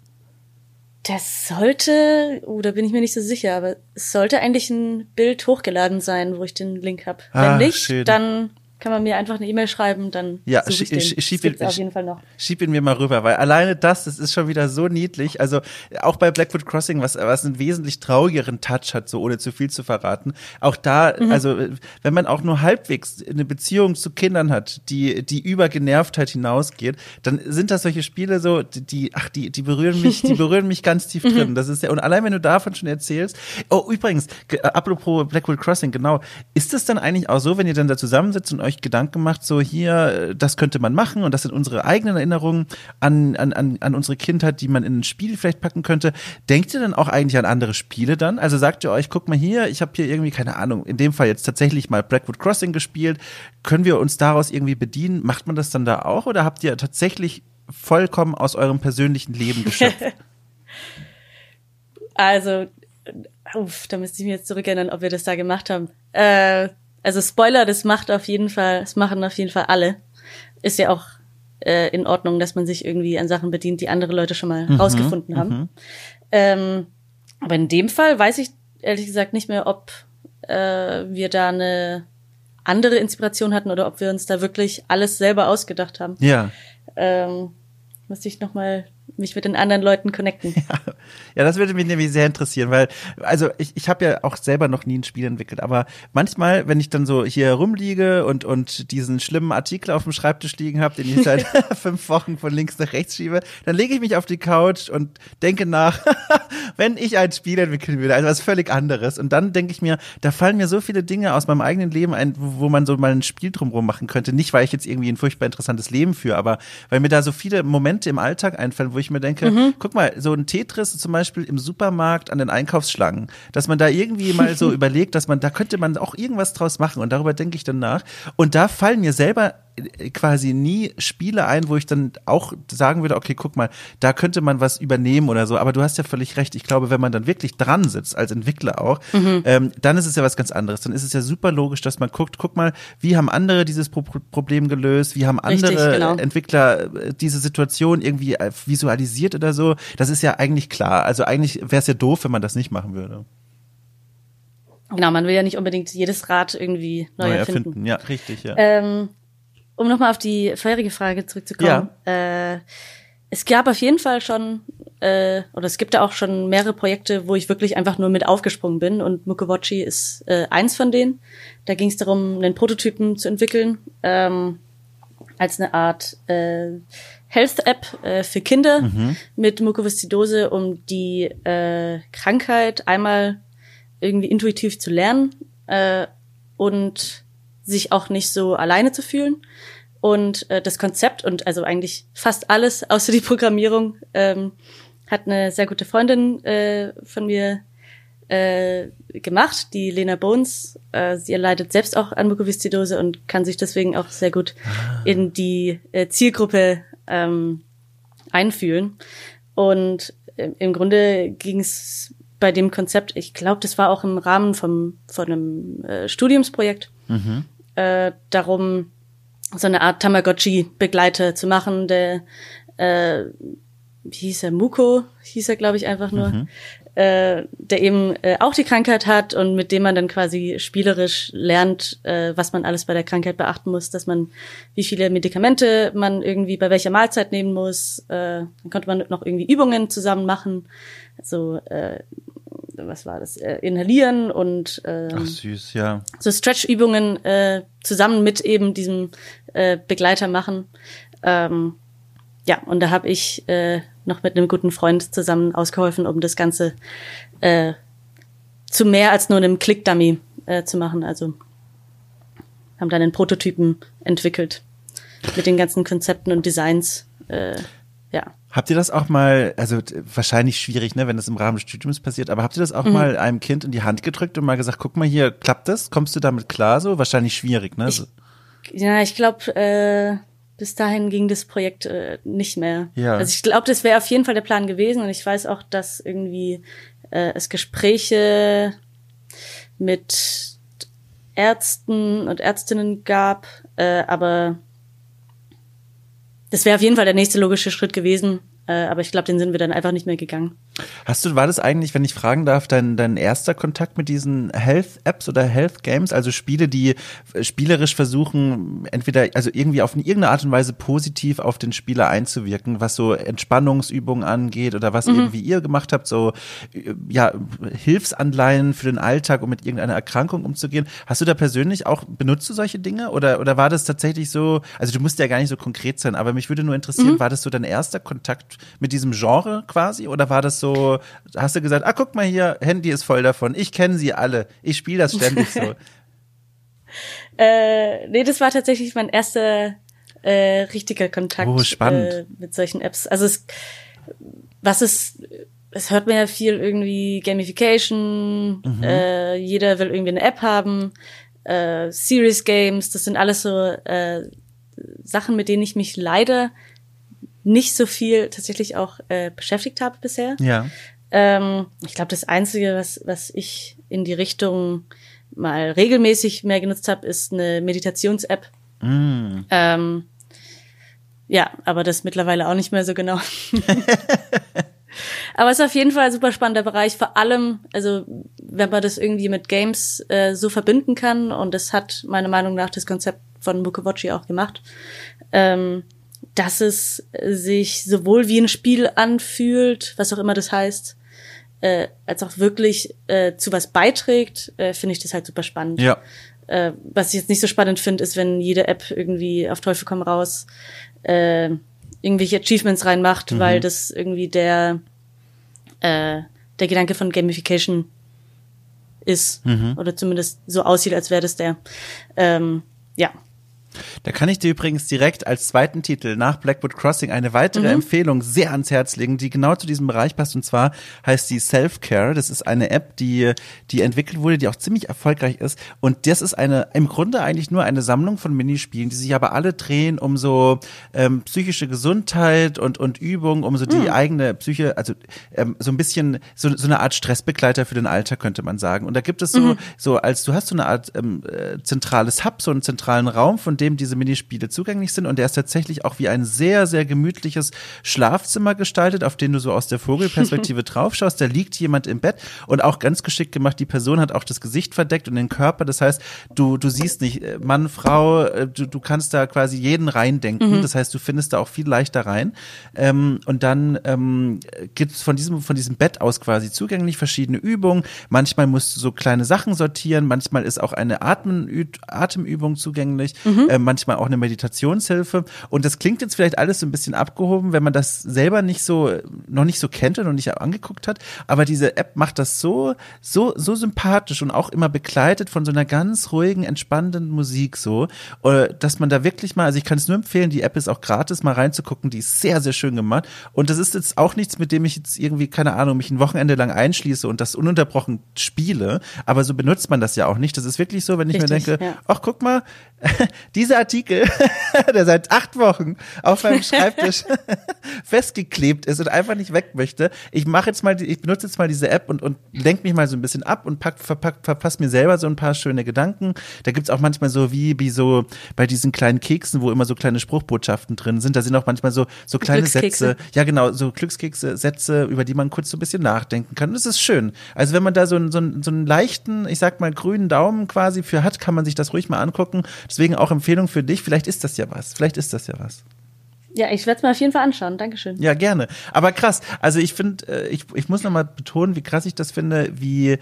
Das sollte, oh, da bin ich mir nicht so sicher, aber es sollte eigentlich ein Bild hochgeladen sein, wo ich den Link habe. Wenn Ah, nicht, schön. dann kann man mir einfach eine E-Mail schreiben, dann Ja, suche ich den. schi- schieb das ihn- auf jeden Fall noch. Schieb ihn mir mal rüber, weil alleine das, das ist schon wieder so niedlich. Also auch bei Blackwood Crossing, was, was einen wesentlich traurigeren Touch hat, so ohne zu viel zu verraten. Auch da, Mhm. also wenn man auch nur halbwegs eine Beziehung zu Kindern hat, die, die über Genervtheit hinausgeht, dann sind das solche Spiele so, die- ach, die, die berühren mich, die berühren mich ganz tief Mhm. drin. Das ist ja, und allein wenn du davon schon erzählst, oh, übrigens, ge- apropos Blackwood Crossing, genau, ist es dann eigentlich auch so, wenn ihr dann da zusammensitzt und euch Gedanken macht, so hier, äh, das könnte man machen und das sind unsere eigenen Erinnerungen an, an, an, an unsere Kindheit, die man in ein Spiel vielleicht packen könnte. Denkt ihr dann auch eigentlich an andere Spiele dann? Also sagt ihr euch, guck mal hier, ich habe hier irgendwie, keine Ahnung, in dem Fall jetzt tatsächlich mal Blackwood Crossing gespielt. Können wir uns daraus irgendwie bedienen? Macht man das dann da auch oder habt ihr tatsächlich vollkommen aus eurem persönlichen Leben geschöpft? Also, äh, uff, da müsste ich mich jetzt zurückerinnern, ob wir das da gemacht haben. Äh, also Spoiler, das macht auf jeden Fall, das machen auf jeden Fall alle. Ist ja auch äh, in Ordnung, dass man sich irgendwie an Sachen bedient, die andere Leute schon mal rausgefunden haben. Ähm, aber in dem Fall weiß ich ehrlich gesagt nicht mehr, ob äh, wir da eine andere Inspiration hatten oder ob wir uns da wirklich alles selber ausgedacht haben. ja. Ähm, müsste ich noch mal mich mit den anderen Leuten connecten. Ja, das würde mich nämlich sehr interessieren, weil, also ich, ich habe ja auch selber noch nie ein Spiel entwickelt, aber manchmal, wenn ich dann so hier rumliege und, und diesen schlimmen Artikel auf dem Schreibtisch liegen habe, den ich seit fünf Wochen von links nach rechts schiebe, dann lege ich mich auf die Couch und denke nach, wenn ich ein Spiel entwickeln würde, also was völlig anderes. Und dann denke ich mir, da fallen mir so viele Dinge aus meinem eigenen Leben ein, wo, wo man so mal ein Spiel drumherum machen könnte. Nicht, weil ich jetzt irgendwie ein furchtbar interessantes Leben führe, aber weil mir da so viele Momente im Alltag einfallen, wo ich mir denke, guck mal, so ein Tetris zum Beispiel im Supermarkt an den Einkaufsschlangen, dass man da irgendwie mal so überlegt, dass man, da könnte man auch irgendwas draus machen und darüber denke ich dann nach. Und da fallen mir selber quasi nie Spiele ein, wo ich dann auch sagen würde, okay, guck mal, da könnte man was übernehmen oder so. Aber du hast ja völlig recht. Ich glaube, wenn man dann wirklich dran sitzt, als Entwickler auch, ähm, dann ist es ja was ganz anderes. Dann ist es ja super logisch, dass man guckt, guck mal, wie haben andere dieses Pro Problem gelöst, wie haben andere Richtig, genau. Entwickler äh, diese Situation irgendwie äh, visualisiert oder so. Das ist ja eigentlich klar. Also eigentlich wäre es ja doof, wenn man das nicht machen würde. Genau, man will ja nicht unbedingt jedes Rad irgendwie neu, Neu erfinden. erfinden. Ja, richtig, ja. Ähm, um nochmal auf die vorherige Frage zurückzukommen. Äh, es gab auf jeden Fall schon äh, oder es gibt da auch schon mehrere Projekte, wo ich wirklich einfach nur mit aufgesprungen bin und Mukowachi ist äh, eins von denen. Da ging es darum, einen Prototypen zu entwickeln ähm, als eine Art äh, Health-App äh, für Kinder mhm. mit Mukoviszidose, um die äh, Krankheit einmal irgendwie intuitiv zu lernen äh, und sich auch nicht so alleine zu fühlen. Und äh, das Konzept und also eigentlich fast alles außer die Programmierung ähm, hat eine sehr gute Freundin äh, von mir äh, gemacht, die Lena Bones. Äh, sie leidet selbst auch an Mukoviszidose und kann sich deswegen auch sehr gut ah. in die äh, Zielgruppe ähm, einfühlen. Und äh, im Grunde ging es bei dem Konzept, ich glaube, das war auch im Rahmen vom, von einem äh, Studiumsprojekt, mhm. Äh, darum, so eine Art Tamagotchi-Begleiter zu machen, der äh, wie hieß er, Muko, hieß er, glaube ich, einfach nur, mhm. äh, der eben äh, auch die Krankheit hat und mit dem man dann quasi spielerisch lernt, äh, was man alles bei der Krankheit beachten muss, dass man, wie viele Medikamente man irgendwie bei welcher Mahlzeit nehmen muss. Äh, dann konnte man noch irgendwie Übungen zusammen machen. So, äh, was war das? Äh, inhalieren und äh, Ach, süß, ja. so Stretch-Übungen äh, zusammen mit eben diesem äh, Begleiter machen. Ähm, ja, und da habe ich äh, noch mit einem guten Freund zusammen ausgeholfen, um das Ganze äh, zu mehr als nur einem Click-Dummy äh, zu machen. Also haben dann einen Prototypen entwickelt mit den ganzen Konzepten und Designs. Äh, ja. Habt ihr das auch mal, also wahrscheinlich schwierig, ne, wenn das im Rahmen des Studiums passiert, aber habt ihr das auch mhm. mal einem Kind in die Hand gedrückt und mal gesagt, guck mal hier, klappt das? Kommst du damit klar so? Wahrscheinlich schwierig, ne? Ich, ja, ich glaube, äh, bis dahin ging das Projekt äh, nicht mehr. Ja. Also ich glaube, das wäre auf jeden Fall der Plan gewesen und ich weiß auch, dass irgendwie äh, es Gespräche mit Ärzten und Ärztinnen gab, äh, aber das wäre auf jeden Fall der nächste logische Schritt gewesen, äh, aber ich glaube, den sind wir dann einfach nicht mehr gegangen. Hast du, war das eigentlich, wenn ich fragen darf, dein, dein erster Kontakt mit diesen Health-Apps oder Health-Games, also Spiele, die äh, spielerisch versuchen, entweder, also irgendwie auf irgendeine Art und Weise positiv auf den Spieler einzuwirken, was so Entspannungsübungen angeht oder was mhm. irgendwie ihr gemacht habt, so, äh, ja, Hilfsanleihen für den Alltag, um mit irgendeiner Erkrankung umzugehen. Hast du da persönlich auch, benutzt du solche Dinge oder, oder war das tatsächlich so, also du musst ja gar nicht so konkret sein, aber mich würde nur interessieren, mhm. war das so dein erster Kontakt mit diesem Genre quasi oder war das so, hast du gesagt, ah, guck mal hier, Handy ist voll davon, ich kenne sie alle, ich spiele das ständig so. äh, nee, das war tatsächlich mein erster äh, richtiger Kontakt oh, spannend. Äh, mit solchen Apps. Also es, was ist, es hört man ja viel irgendwie Gamification, mhm. äh, jeder will irgendwie eine App haben, äh, Serious Games, das sind alles so äh, Sachen, mit denen ich mich leider nicht so viel tatsächlich auch äh, beschäftigt habe bisher. Ja. Ähm, ich glaube, das Einzige, was, was ich in die Richtung mal regelmäßig mehr genutzt habe, ist eine Meditations-App. Mm. Ähm, ja, aber das mittlerweile auch nicht mehr so genau. aber es ist auf jeden Fall ein super spannender Bereich, vor allem, also wenn man das irgendwie mit Games äh, so verbinden kann, und das hat meiner Meinung nach das Konzept von Mukowachi auch gemacht. Ähm, dass es sich sowohl wie ein Spiel anfühlt, was auch immer das heißt, äh, als auch wirklich äh, zu was beiträgt, äh, finde ich das halt super spannend. Ja. Äh, was ich jetzt nicht so spannend finde, ist, wenn jede App irgendwie auf Teufel komm raus äh, irgendwelche Achievements reinmacht, mhm. weil das irgendwie der äh, der Gedanke von Gamification ist mhm. oder zumindest so aussieht, als wäre das der. Ähm, ja, da kann ich dir übrigens direkt als zweiten Titel nach Blackwood Crossing eine weitere mhm. Empfehlung sehr ans Herz legen, die genau zu diesem Bereich passt. Und zwar heißt die Self-Care. Das ist eine App, die, die entwickelt wurde, die auch ziemlich erfolgreich ist. Und das ist eine, im Grunde eigentlich nur eine Sammlung von Minispielen, die sich aber alle drehen um so ähm, psychische Gesundheit und, und Übung, um so die mhm. eigene Psyche, also ähm, so ein bisschen so, so eine Art Stressbegleiter für den Alter, könnte man sagen. Und da gibt es so, mhm. so als du hast so eine Art ähm, äh, zentrales Hub, so einen zentralen Raum, von dem diese Minispiele zugänglich sind. Und der ist tatsächlich auch wie ein sehr, sehr gemütliches Schlafzimmer gestaltet, auf den du so aus der Vogelperspektive draufschaust. Da liegt jemand im Bett und auch ganz geschickt gemacht, die Person hat auch das Gesicht verdeckt und den Körper. Das heißt, du, du siehst nicht äh, Mann, Frau, äh, du, du kannst da quasi jeden reindenken. Mhm. Das heißt, du findest da auch viel leichter rein. Ähm, und dann ähm, gibt es von diesem, von diesem Bett aus quasi zugänglich verschiedene Übungen. Manchmal musst du so kleine Sachen sortieren, manchmal ist auch eine Atmen, Atemübung zugänglich, mhm. Äh, manchmal auch eine Meditationshilfe. Und das klingt jetzt vielleicht alles so ein bisschen abgehoben, wenn man das selber nicht so, noch nicht so kennt und noch nicht angeguckt hat. Aber diese App macht das so, so, so sympathisch und auch immer begleitet von so einer ganz ruhigen, entspannenden Musik so, äh, dass man da wirklich mal, also ich kann es nur empfehlen, die App ist auch gratis, mal reinzugucken, die ist sehr, sehr schön gemacht. Und das ist jetzt auch nichts, mit dem ich jetzt irgendwie, keine Ahnung, mich ein Wochenende lang einschließe und das ununterbrochen spiele. Aber so benutzt man das ja auch nicht. Das ist wirklich so, wenn ich Richtig, mir denke, ja. ach, guck mal, dieser Artikel, der seit acht Wochen auf meinem Schreibtisch festgeklebt ist und einfach nicht weg möchte. Ich mache jetzt mal, ich benutze jetzt mal diese App und, und lenke mich mal so ein bisschen ab und pack, verpack, verpasse mir selber so ein paar schöne Gedanken. Da gibt's auch manchmal so wie, wie so bei diesen kleinen Keksen, wo immer so kleine Spruchbotschaften drin sind. Da sind auch manchmal so, so kleine Sätze. Ja, genau, so Glückskekse, Sätze, über die man kurz so ein bisschen nachdenken kann. Und das ist schön. Also wenn man da so, einen, so, einen, so einen leichten, ich sag mal, grünen Daumen quasi für hat, kann man sich das ruhig mal angucken. Deswegen auch Empfehlung für dich. Vielleicht ist das ja was. Vielleicht ist das ja was. Ja, ich werde es mir auf jeden Fall anschauen. Dankeschön. Ja, gerne. Aber krass. Also ich finde, äh, ich, ich muss nochmal betonen, wie krass ich das finde, wie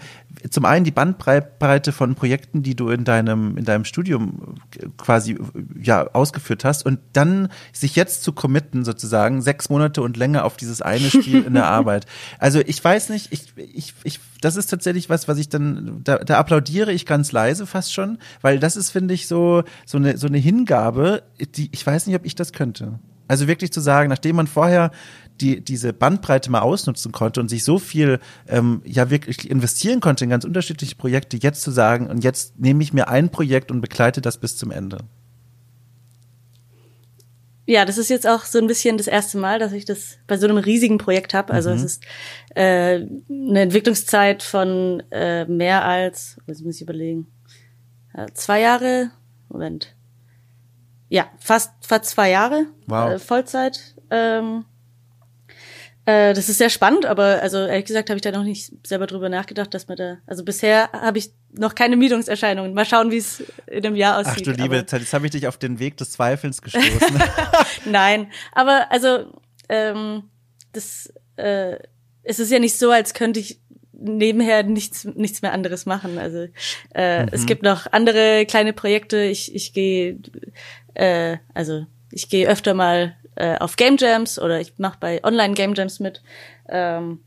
zum einen die Bandbreite von Projekten, die du in deinem, in deinem Studium quasi ja ausgeführt hast und dann sich jetzt zu committen, sozusagen, sechs Monate und länger auf dieses eine Spiel in der Arbeit. Also ich weiß nicht, ich, ich, ich, das ist tatsächlich was, was ich dann, da, da applaudiere ich ganz leise fast schon, weil das ist, finde ich, so, so eine, so eine Hingabe, die, ich weiß nicht, ob ich das könnte. Also wirklich zu sagen, nachdem man vorher die, diese Bandbreite mal ausnutzen konnte und sich so viel ähm, ja wirklich investieren konnte in ganz unterschiedliche Projekte, jetzt zu sagen, und jetzt nehme ich mir ein Projekt und begleite das bis zum Ende. Ja, das ist jetzt auch so ein bisschen das erste Mal, dass ich das bei so einem riesigen Projekt habe. Also mhm. es ist äh, eine Entwicklungszeit von äh, mehr als, was muss ich überlegen, äh, zwei Jahre, Moment, ja, fast, fast zwei Jahre wow. äh, Vollzeit. Ähm, äh, das ist sehr spannend, aber also ehrlich gesagt habe ich da noch nicht selber drüber nachgedacht, dass man da, also bisher habe ich noch keine Mietungserscheinungen. Mal schauen, wie es in einem Jahr aussieht. Ach du liebe Zeit, jetzt habe ich dich auf den Weg des Zweifelns gestoßen. Nein, aber also ähm, das äh, es ist ja nicht so, als könnte ich nebenher nichts nichts mehr anderes machen. Also äh, mhm. es gibt noch andere kleine Projekte. Ich ich gehe äh, also ich gehe öfter mal äh, auf Game Jams oder ich mache bei Online Game Jams mit. Ähm,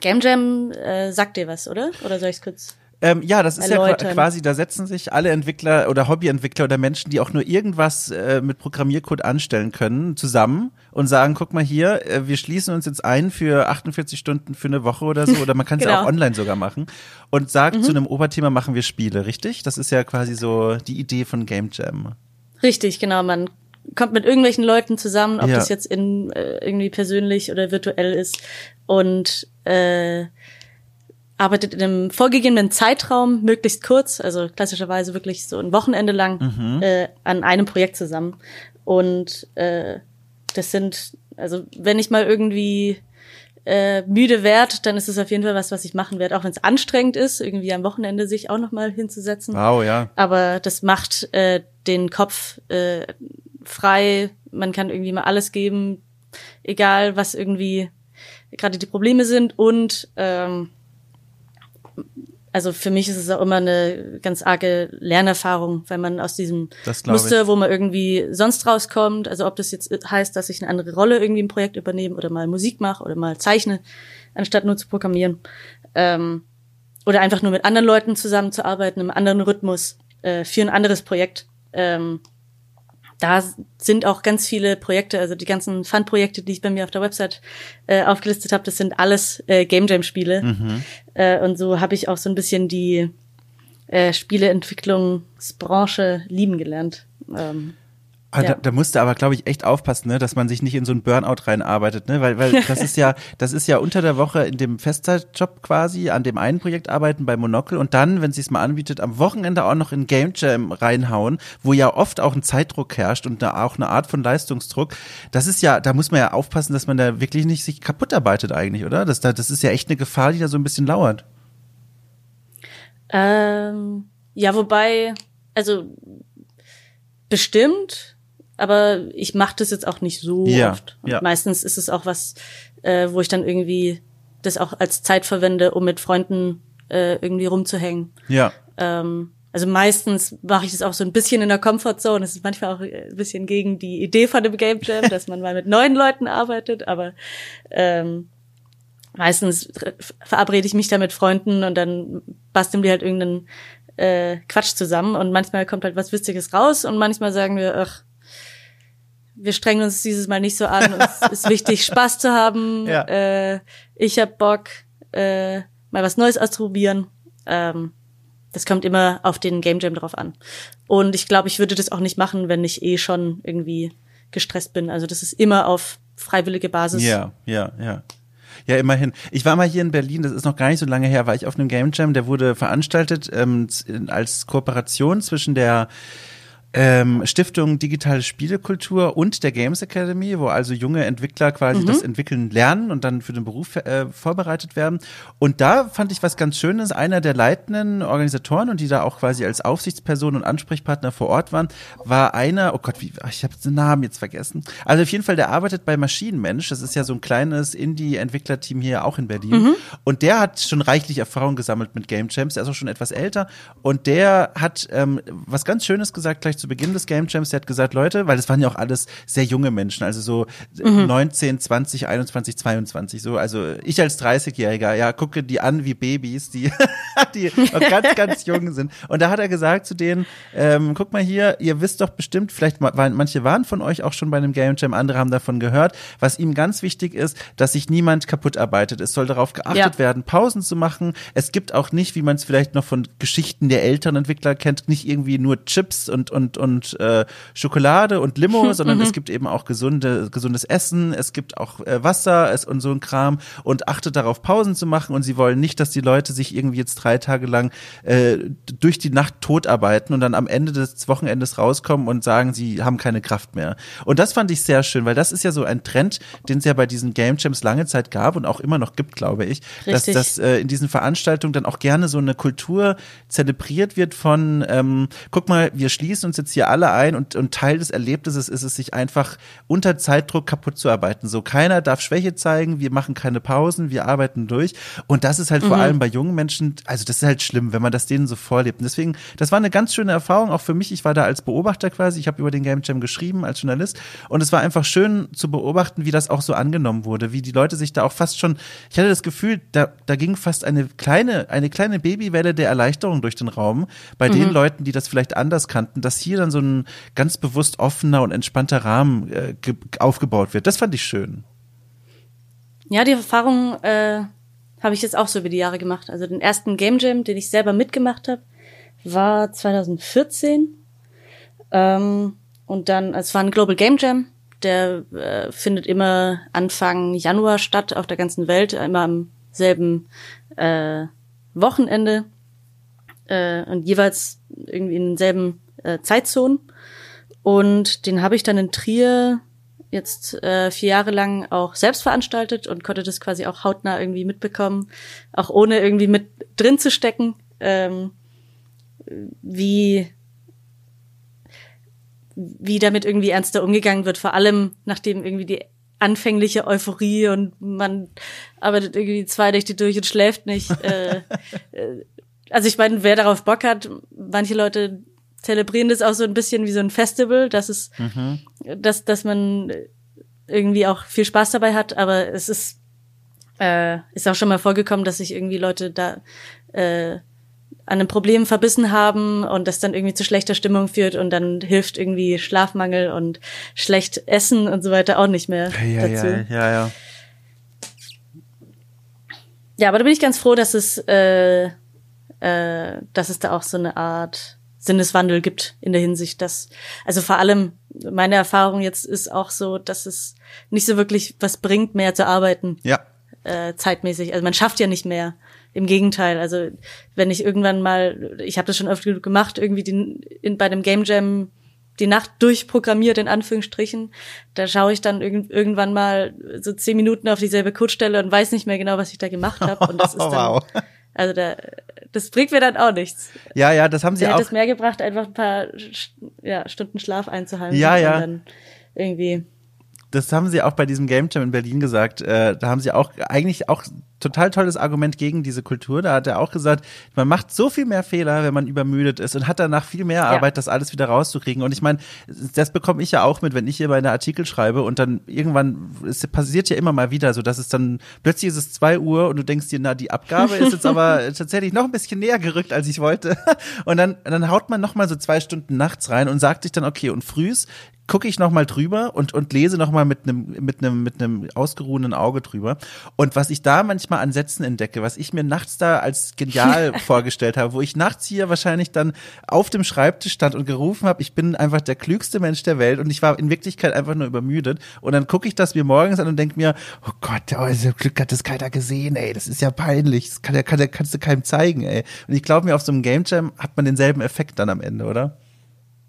Game Jam äh, sagt dir was, oder? Oder soll ich es kurz? Ähm, ja, das ist erläutern. ja quasi, da setzen sich alle Entwickler oder Hobbyentwickler oder Menschen, die auch nur irgendwas äh, mit Programmiercode anstellen können, zusammen und sagen, guck mal hier, äh, wir schließen uns jetzt ein für 48 Stunden für eine Woche oder so, oder man kann es genau. ja auch online sogar machen und sagt, mhm. zu einem Oberthema machen wir Spiele, richtig? Das ist ja quasi so die Idee von Game Jam. Richtig, genau. Man kommt mit irgendwelchen Leuten zusammen, ob ja. das jetzt in, äh, irgendwie persönlich oder virtuell ist und äh, arbeitet in einem vorgegebenen Zeitraum, möglichst kurz, also klassischerweise wirklich so ein Wochenende lang mhm. äh, an einem Projekt zusammen. Und äh, das sind, also wenn ich mal irgendwie äh, müde werd, dann ist es auf jeden Fall was, was ich machen werde, auch wenn es anstrengend ist, irgendwie am Wochenende sich auch nochmal hinzusetzen. Wow, ja. Aber das macht äh, den Kopf äh, frei, man kann irgendwie mal alles geben, egal was irgendwie gerade die Probleme sind und ähm, also für mich ist es auch immer eine ganz arge Lernerfahrung, wenn man aus diesem Muster, ich. wo man irgendwie sonst rauskommt, also ob das jetzt heißt, dass ich eine andere Rolle irgendwie im Projekt übernehme oder mal Musik mache oder mal zeichne, anstatt nur zu programmieren, ähm, oder einfach nur mit anderen Leuten zusammenzuarbeiten, im anderen Rhythmus äh, für ein anderes Projekt. Ähm, da sind auch ganz viele Projekte, also die ganzen Fun-Projekte, die ich bei mir auf der Website äh, aufgelistet habe, das sind alles äh, Game Jam-Spiele. Mhm. Äh, und so habe ich auch so ein bisschen die äh, Spieleentwicklungsbranche lieben gelernt. Ähm, Ah, ja. Da, da musste aber, glaube ich, echt aufpassen, ne, dass man sich nicht in so einen Burnout reinarbeitet, ne? Weil, weil das ist ja, das ist ja unter der Woche in dem Festzeitjob quasi an dem einen Projekt arbeiten bei Monocle und dann, wenn sie es mal anbietet, am Wochenende auch noch in Game Jam reinhauen, wo ja oft auch ein Zeitdruck herrscht und da auch eine Art von Leistungsdruck. Das ist ja, da muss man ja aufpassen, dass man da wirklich nicht sich kaputt arbeitet eigentlich, oder? Das, das ist ja echt eine Gefahr, die da so ein bisschen lauert. Ähm, ja, wobei, also bestimmt aber ich mache das jetzt auch nicht so ja, oft. Ja. Meistens ist es auch was, äh, wo ich dann irgendwie das auch als Zeit verwende, um mit Freunden äh, irgendwie rumzuhängen. Ja. Ähm, also meistens mache ich das auch so ein bisschen in der Comfortzone. Das ist manchmal auch ein bisschen gegen die Idee von dem Game Jam, dass man mal mit neuen Leuten arbeitet, aber ähm, meistens verabrede ich mich da mit Freunden und dann basteln wir halt irgendeinen äh, Quatsch zusammen und manchmal kommt halt was Witziges raus und manchmal sagen wir, ach, wir strengen uns dieses Mal nicht so an. Uns ist wichtig, Spaß zu haben. Ja. Äh, ich hab Bock, äh, mal was Neues auszuprobieren. Ähm, das kommt immer auf den Game Jam drauf an. Und ich glaube, ich würde das auch nicht machen, wenn ich eh schon irgendwie gestresst bin. Also das ist immer auf freiwillige Basis. Ja, ja, ja. Ja, immerhin. Ich war mal hier in Berlin, das ist noch gar nicht so lange her, war ich auf einem Game Jam, der wurde veranstaltet ähm, als Kooperation zwischen der ähm, Stiftung Digitale Spielekultur und der Games Academy, wo also junge Entwickler quasi mhm. das Entwickeln lernen und dann für den Beruf äh, vorbereitet werden. Und da fand ich was ganz Schönes. Einer der leitenden Organisatoren und die da auch quasi als Aufsichtsperson und Ansprechpartner vor Ort waren, war einer, oh Gott, wie, ich habe den Namen jetzt vergessen. Also auf jeden Fall, der arbeitet bei Maschinenmensch. Das ist ja so ein kleines Indie-Entwicklerteam hier auch in Berlin. Mhm. Und der hat schon reichlich Erfahrung gesammelt mit Game Champs. Der ist auch schon etwas älter. Und der hat ähm, was ganz Schönes gesagt gleich zu Beginn des Game Jams, der hat gesagt, Leute, weil das waren ja auch alles sehr junge Menschen, also so mhm. 19, 20, 21, 22, so, also ich als 30-Jähriger, ja, gucke die an wie Babys, die, die ganz, ganz jung sind. Und da hat er gesagt zu denen, ähm, guck mal hier, ihr wisst doch bestimmt, vielleicht waren, manche waren von euch auch schon bei einem Game Jam, andere haben davon gehört, was ihm ganz wichtig ist, dass sich niemand kaputt arbeitet. Es soll darauf geachtet ja. werden, Pausen zu machen. Es gibt auch nicht, wie man es vielleicht noch von Geschichten der älteren Entwickler kennt, nicht irgendwie nur Chips und, und und, äh, Schokolade und Limo, sondern es mhm. gibt eben auch gesunde, gesundes Essen, es gibt auch äh, Wasser es, und so ein Kram und achtet darauf, Pausen zu machen und sie wollen nicht, dass die Leute sich irgendwie jetzt drei Tage lang äh, durch die Nacht totarbeiten und dann am Ende des Wochenendes rauskommen und sagen, sie haben keine Kraft mehr. Und das fand ich sehr schön, weil das ist ja so ein Trend, den es ja bei diesen Game Jams lange Zeit gab und auch immer noch gibt, glaube ich, Richtig. dass, dass äh, in diesen Veranstaltungen dann auch gerne so eine Kultur zelebriert wird von, ähm, guck mal, wir schließen uns jetzt hier alle ein und, und Teil des Erlebnisses ist es, sich einfach unter Zeitdruck kaputt zu arbeiten. So keiner darf Schwäche zeigen, wir machen keine Pausen, wir arbeiten durch. Und das ist halt mhm. vor allem bei jungen Menschen, also das ist halt schlimm, wenn man das denen so vorlebt. Und deswegen, das war eine ganz schöne Erfahrung, auch für mich. Ich war da als Beobachter quasi, ich habe über den Game Jam geschrieben als Journalist und es war einfach schön zu beobachten, wie das auch so angenommen wurde, wie die Leute sich da auch fast schon, ich hatte das Gefühl, da, da ging fast eine kleine, eine kleine Babywelle der Erleichterung durch den Raum bei mhm. den Leuten, die das vielleicht anders kannten, dass hier dann so ein ganz bewusst offener und entspannter Rahmen äh, aufgebaut wird. Das fand ich schön. Ja, die Erfahrung äh, habe ich jetzt auch so über die Jahre gemacht. Also den ersten Game Jam, den ich selber mitgemacht habe, war 2014. Ähm, und dann, es war ein Global Game Jam, der äh, findet immer Anfang Januar statt auf der ganzen Welt, immer am selben äh, Wochenende äh, und jeweils irgendwie in denselben äh, Zeitzonen. Und den habe ich dann in Trier jetzt äh, vier Jahre lang auch selbst veranstaltet und konnte das quasi auch hautnah irgendwie mitbekommen, auch ohne irgendwie mit drin zu stecken, ähm, wie wie damit irgendwie ernster umgegangen wird, vor allem nachdem irgendwie die anfängliche Euphorie und man arbeitet irgendwie zwei Nächte durch und schläft nicht. äh, äh also ich meine, wer darauf Bock hat, manche Leute zelebrieren das auch so ein bisschen wie so ein Festival, dass es, mhm. dass, dass man irgendwie auch viel Spaß dabei hat, aber es ist, äh, ist auch schon mal vorgekommen, dass sich irgendwie Leute da äh, an einem Problem verbissen haben und das dann irgendwie zu schlechter Stimmung führt und dann hilft irgendwie Schlafmangel und schlecht Essen und so weiter auch nicht mehr ja, dazu. Ja, ja, ja. Ja, aber da bin ich ganz froh, dass es, äh, äh, dass es da auch so eine Art Sinneswandel gibt in der Hinsicht, dass, also vor allem meine Erfahrung jetzt ist auch so, dass es nicht so wirklich was bringt, mehr zu arbeiten. Ja. Äh, zeitmäßig. Also man schafft ja nicht mehr. Im Gegenteil. Also wenn ich irgendwann mal, ich habe das schon öfter gemacht, irgendwie den, in, bei einem Game Jam die Nacht durchprogrammiert, in Anführungsstrichen. Da schaue ich dann irg irgendwann mal so zehn Minuten auf dieselbe Codestelle und weiß nicht mehr genau, was ich da gemacht habe. Und das ist dann, wow. Also da, das bringt mir dann auch nichts. Ja, ja, das haben sie Mir auch. hätte es mehr gebracht, einfach ein paar ja, Stunden Schlaf einzuhalten. Ja, ja. Und dann irgendwie das haben sie auch bei diesem Game Jam in Berlin gesagt. Äh, da haben sie auch eigentlich auch total tolles Argument gegen diese Kultur. Da hat er auch gesagt, man macht so viel mehr Fehler, wenn man übermüdet ist und hat danach viel mehr Arbeit, ja. das alles wieder rauszukriegen. Und ich meine, das bekomme ich ja auch mit, wenn ich hier meine Artikel schreibe und dann irgendwann, es passiert ja immer mal wieder, so dass es dann plötzlich ist es zwei Uhr und du denkst dir, na, die Abgabe ist jetzt aber tatsächlich noch ein bisschen näher gerückt, als ich wollte. Und dann, dann haut man noch mal so zwei Stunden nachts rein und sagt sich dann, okay, und frühs gucke ich noch mal drüber und und lese noch mal mit einem mit einem mit einem ausgeruhenen Auge drüber und was ich da manchmal an Sätzen entdecke, was ich mir nachts da als genial vorgestellt habe, wo ich nachts hier wahrscheinlich dann auf dem Schreibtisch stand und gerufen habe, ich bin einfach der klügste Mensch der Welt und ich war in Wirklichkeit einfach nur übermüdet und dann gucke ich das mir morgens an und denke mir, oh Gott, oh, so Glück hat das keiner gesehen, ey, das ist ja peinlich, das kann, kann, kannst du keinem zeigen, ey. Und ich glaube mir auf so einem Game Jam hat man denselben Effekt dann am Ende, oder?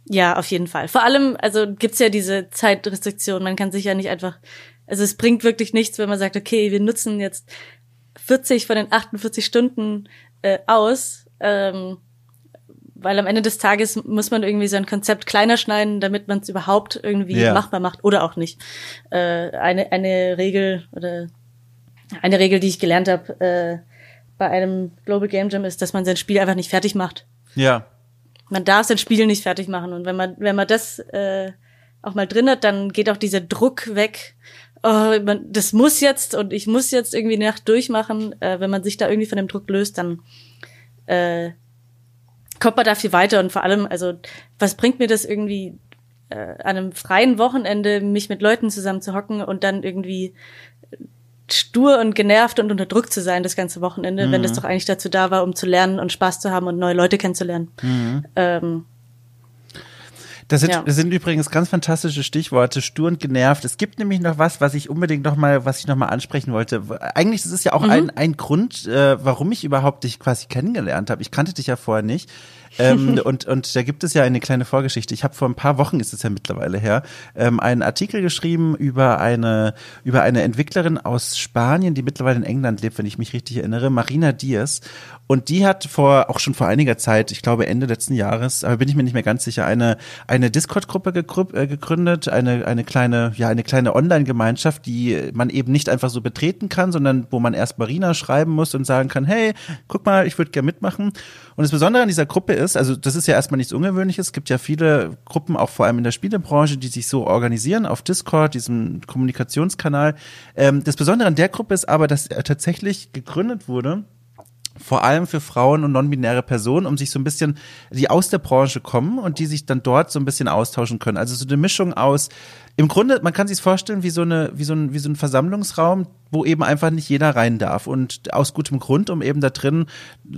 Ja, auf jeden Fall. Vor allem, also gibt's ja diese Zeitrestriktion. Man kann sich ja nicht einfach, also es bringt wirklich nichts, wenn man sagt, okay, wir nutzen jetzt 40 von den 48 Stunden äh, aus, ähm, weil am Ende des Tages muss man irgendwie so ein Konzept kleiner schneiden, damit man es überhaupt irgendwie yeah. machbar macht oder auch nicht. Äh, eine, eine Regel oder eine Regel, die ich gelernt habe äh, bei einem Global Game Jam ist, dass man sein Spiel einfach nicht fertig macht. Ja man darf sein Spiel nicht fertig machen. Und wenn man, wenn man das äh, auch mal drin hat, dann geht auch dieser Druck weg. Oh, man, das muss jetzt und ich muss jetzt irgendwie die Nacht durchmachen. Äh, wenn man sich da irgendwie von dem Druck löst, dann äh, kommt man da viel weiter. Und vor allem, also, was bringt mir das irgendwie äh, an einem freien Wochenende, mich mit Leuten zusammen zu hocken und dann irgendwie stur und genervt und unter Druck zu sein das ganze Wochenende, mhm. wenn das doch eigentlich dazu da war, um zu lernen und Spaß zu haben und neue Leute kennenzulernen. Mhm. Ähm, das sind, ja. das sind übrigens ganz fantastische Stichworte, stur und genervt. Es gibt nämlich noch was, was ich unbedingt noch mal, was ich noch mal ansprechen wollte. Eigentlich das ist ja auch mhm. ein, ein Grund, äh, warum ich überhaupt dich quasi kennengelernt habe. Ich kannte dich ja vorher nicht ähm, und, und da gibt es ja eine kleine Vorgeschichte. Ich habe vor ein paar Wochen, ist es ja mittlerweile her, ähm, einen Artikel geschrieben über eine, über eine Entwicklerin aus Spanien, die mittlerweile in England lebt, wenn ich mich richtig erinnere, Marina Diaz. Und die hat vor, auch schon vor einiger Zeit, ich glaube Ende letzten Jahres, aber bin ich mir nicht mehr ganz sicher, eine, eine Discord-Gruppe äh, gegründet, eine, eine kleine, ja, eine kleine Online-Gemeinschaft, die man eben nicht einfach so betreten kann, sondern wo man erst Marina schreiben muss und sagen kann, hey, guck mal, ich würde gerne mitmachen. Und das Besondere an dieser Gruppe ist, also das ist ja erstmal nichts Ungewöhnliches, es gibt ja viele Gruppen, auch vor allem in der Spielebranche, die sich so organisieren auf Discord, diesem Kommunikationskanal. Ähm, das Besondere an der Gruppe ist aber, dass er tatsächlich gegründet wurde vor allem für Frauen und non-binäre Personen, um sich so ein bisschen, die aus der Branche kommen und die sich dann dort so ein bisschen austauschen können. Also so eine Mischung aus, im Grunde, man kann sich vorstellen wie so eine, wie so ein, wie so ein Versammlungsraum, wo eben einfach nicht jeder rein darf. Und aus gutem Grund, um eben da drin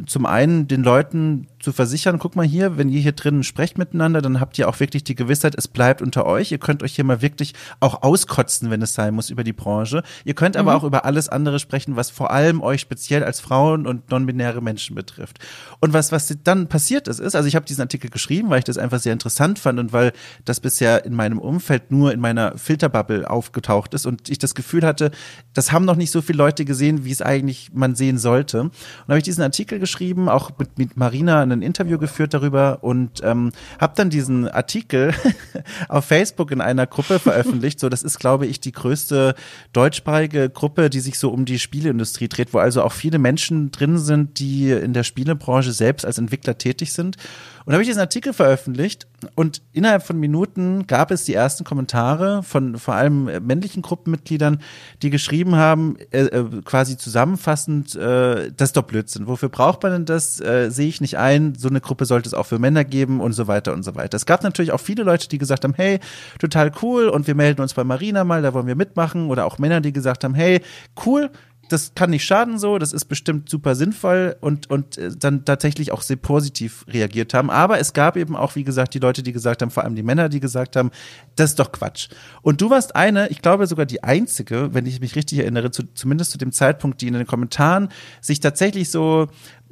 zum einen den Leuten zu versichern, guck mal hier, wenn ihr hier drinnen sprecht miteinander, dann habt ihr auch wirklich die Gewissheit, es bleibt unter euch. Ihr könnt euch hier mal wirklich auch auskotzen, wenn es sein muss, über die Branche. Ihr könnt aber mhm. auch über alles andere sprechen, was vor allem euch speziell als Frauen und non-binäre Menschen betrifft. Und was, was dann passiert ist, ist, also ich habe diesen Artikel geschrieben, weil ich das einfach sehr interessant fand und weil das bisher in meinem Umfeld nur in meiner Filterbubble aufgetaucht ist und ich das Gefühl hatte, das haben noch nicht so viele Leute gesehen, wie es eigentlich man sehen sollte. Und habe ich diesen Artikel geschrieben, auch mit, mit Marina ein Interview geführt darüber und ähm, habe dann diesen Artikel auf Facebook in einer Gruppe veröffentlicht. So, das ist, glaube ich, die größte deutschsprachige Gruppe, die sich so um die Spieleindustrie dreht, wo also auch viele Menschen drin sind, die in der Spielebranche selbst als Entwickler tätig sind. Und habe ich diesen Artikel veröffentlicht und innerhalb von Minuten gab es die ersten Kommentare von vor allem männlichen Gruppenmitgliedern, die geschrieben haben, äh, äh, quasi zusammenfassend, äh, das ist doch Blödsinn. Wofür braucht man denn das? Äh, Sehe ich nicht ein. So eine Gruppe sollte es auch für Männer geben und so weiter und so weiter. Es gab natürlich auch viele Leute, die gesagt haben, hey, total cool und wir melden uns bei Marina mal, da wollen wir mitmachen. Oder auch Männer, die gesagt haben, hey, cool, das kann nicht schaden so, das ist bestimmt super sinnvoll und, und äh, dann tatsächlich auch sehr positiv reagiert haben. Aber es gab eben auch, wie gesagt, die Leute, die gesagt haben, vor allem die Männer, die gesagt haben, das ist doch Quatsch. Und du warst eine, ich glaube sogar die einzige, wenn ich mich richtig erinnere, zu, zumindest zu dem Zeitpunkt, die in den Kommentaren sich tatsächlich so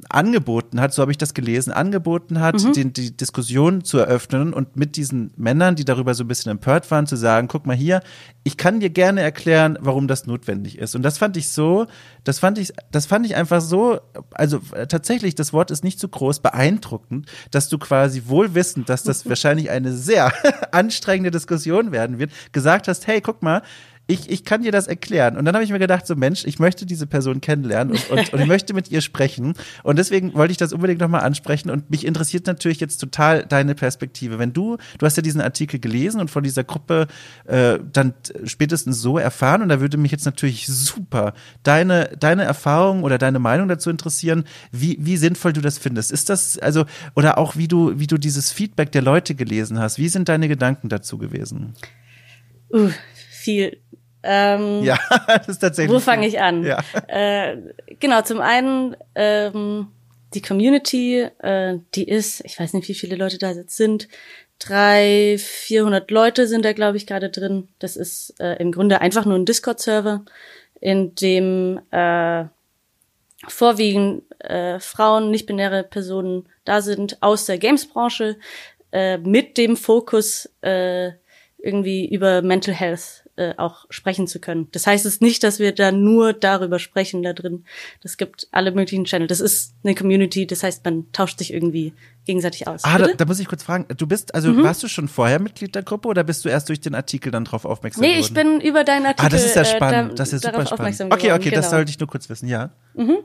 angeboten hat, so habe ich das gelesen, angeboten hat, mhm. die, die Diskussion zu eröffnen und mit diesen Männern, die darüber so ein bisschen empört waren, zu sagen, guck mal hier, ich kann dir gerne erklären, warum das notwendig ist. Und das fand ich so, das fand ich, das fand ich einfach so, also tatsächlich, das Wort ist nicht zu groß, beeindruckend, dass du quasi wohl wissend, dass das wahrscheinlich eine sehr anstrengende Diskussion werden wird, gesagt hast, hey, guck mal, ich, ich kann dir das erklären. Und dann habe ich mir gedacht, so Mensch, ich möchte diese Person kennenlernen und, und, und ich möchte mit ihr sprechen. Und deswegen wollte ich das unbedingt nochmal ansprechen. Und mich interessiert natürlich jetzt total deine Perspektive. Wenn du, du hast ja diesen Artikel gelesen und von dieser Gruppe äh, dann spätestens so erfahren. Und da würde mich jetzt natürlich super deine, deine Erfahrung oder deine Meinung dazu interessieren, wie, wie sinnvoll du das findest. Ist das, also, oder auch wie du, wie du dieses Feedback der Leute gelesen hast. Wie sind deine Gedanken dazu gewesen? Uh, viel ähm, ja, das ist tatsächlich. Wo fange ich an? Ja. Äh, genau, zum einen ähm, die Community, äh, die ist, ich weiß nicht, wie viele Leute da jetzt sind, drei, vierhundert Leute sind da, glaube ich, gerade drin. Das ist äh, im Grunde einfach nur ein Discord-Server, in dem äh, vorwiegend äh, Frauen, nicht-binäre Personen da sind aus der Games-Branche äh, mit dem Fokus äh, irgendwie über Mental Health äh, auch sprechen zu können. Das heißt es nicht, dass wir da nur darüber sprechen da drin. Das gibt alle möglichen Channel. Das ist eine Community, das heißt, man tauscht sich irgendwie gegenseitig aus. Ah, da, da, muss ich kurz fragen, du bist, also mhm. warst du schon vorher Mitglied der Gruppe oder bist du erst durch den Artikel dann drauf aufmerksam geworden? Nee, ich bin über deinen Artikel. Ah, das ist ja spannend, äh, da, das ist super spannend. Okay, okay, genau. das sollte ich nur kurz wissen, ja. Mhm.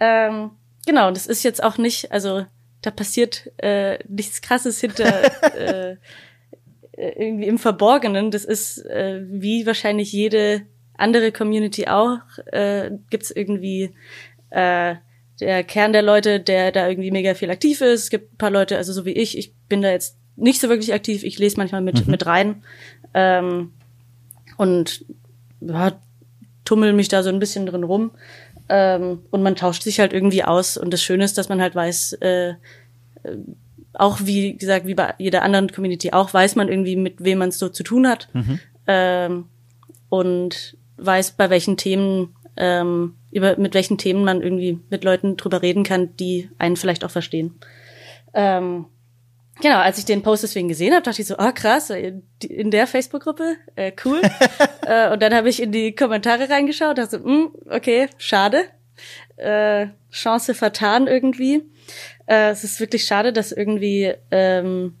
Ähm, genau, das ist jetzt auch nicht, also da passiert äh, nichts krasses hinter äh, äh, irgendwie im Verborgenen. Das ist äh, wie wahrscheinlich jede andere Community auch, äh, gibt es irgendwie äh, der Kern der Leute, der da irgendwie mega viel aktiv ist. Es gibt ein paar Leute, also so wie ich, ich bin da jetzt nicht so wirklich aktiv. Ich lese manchmal mit, mhm. mit rein ähm, und ja, tummel mich da so ein bisschen drin rum. Ähm, und man tauscht sich halt irgendwie aus. Und das Schöne ist, dass man halt weiß, äh, auch wie gesagt, wie bei jeder anderen Community auch, weiß man irgendwie, mit wem man es so zu tun hat. Mhm. Ähm, und weiß, bei welchen Themen, ähm, über mit welchen Themen man irgendwie mit Leuten drüber reden kann, die einen vielleicht auch verstehen. Ähm, genau, als ich den Post deswegen gesehen habe, dachte ich so, ah oh, krass, in der Facebook-Gruppe, äh, cool. äh, und dann habe ich in die Kommentare reingeschaut, dachte so, mm, okay, schade. Äh, Chance vertan irgendwie. Äh, es ist wirklich schade, dass irgendwie, ähm,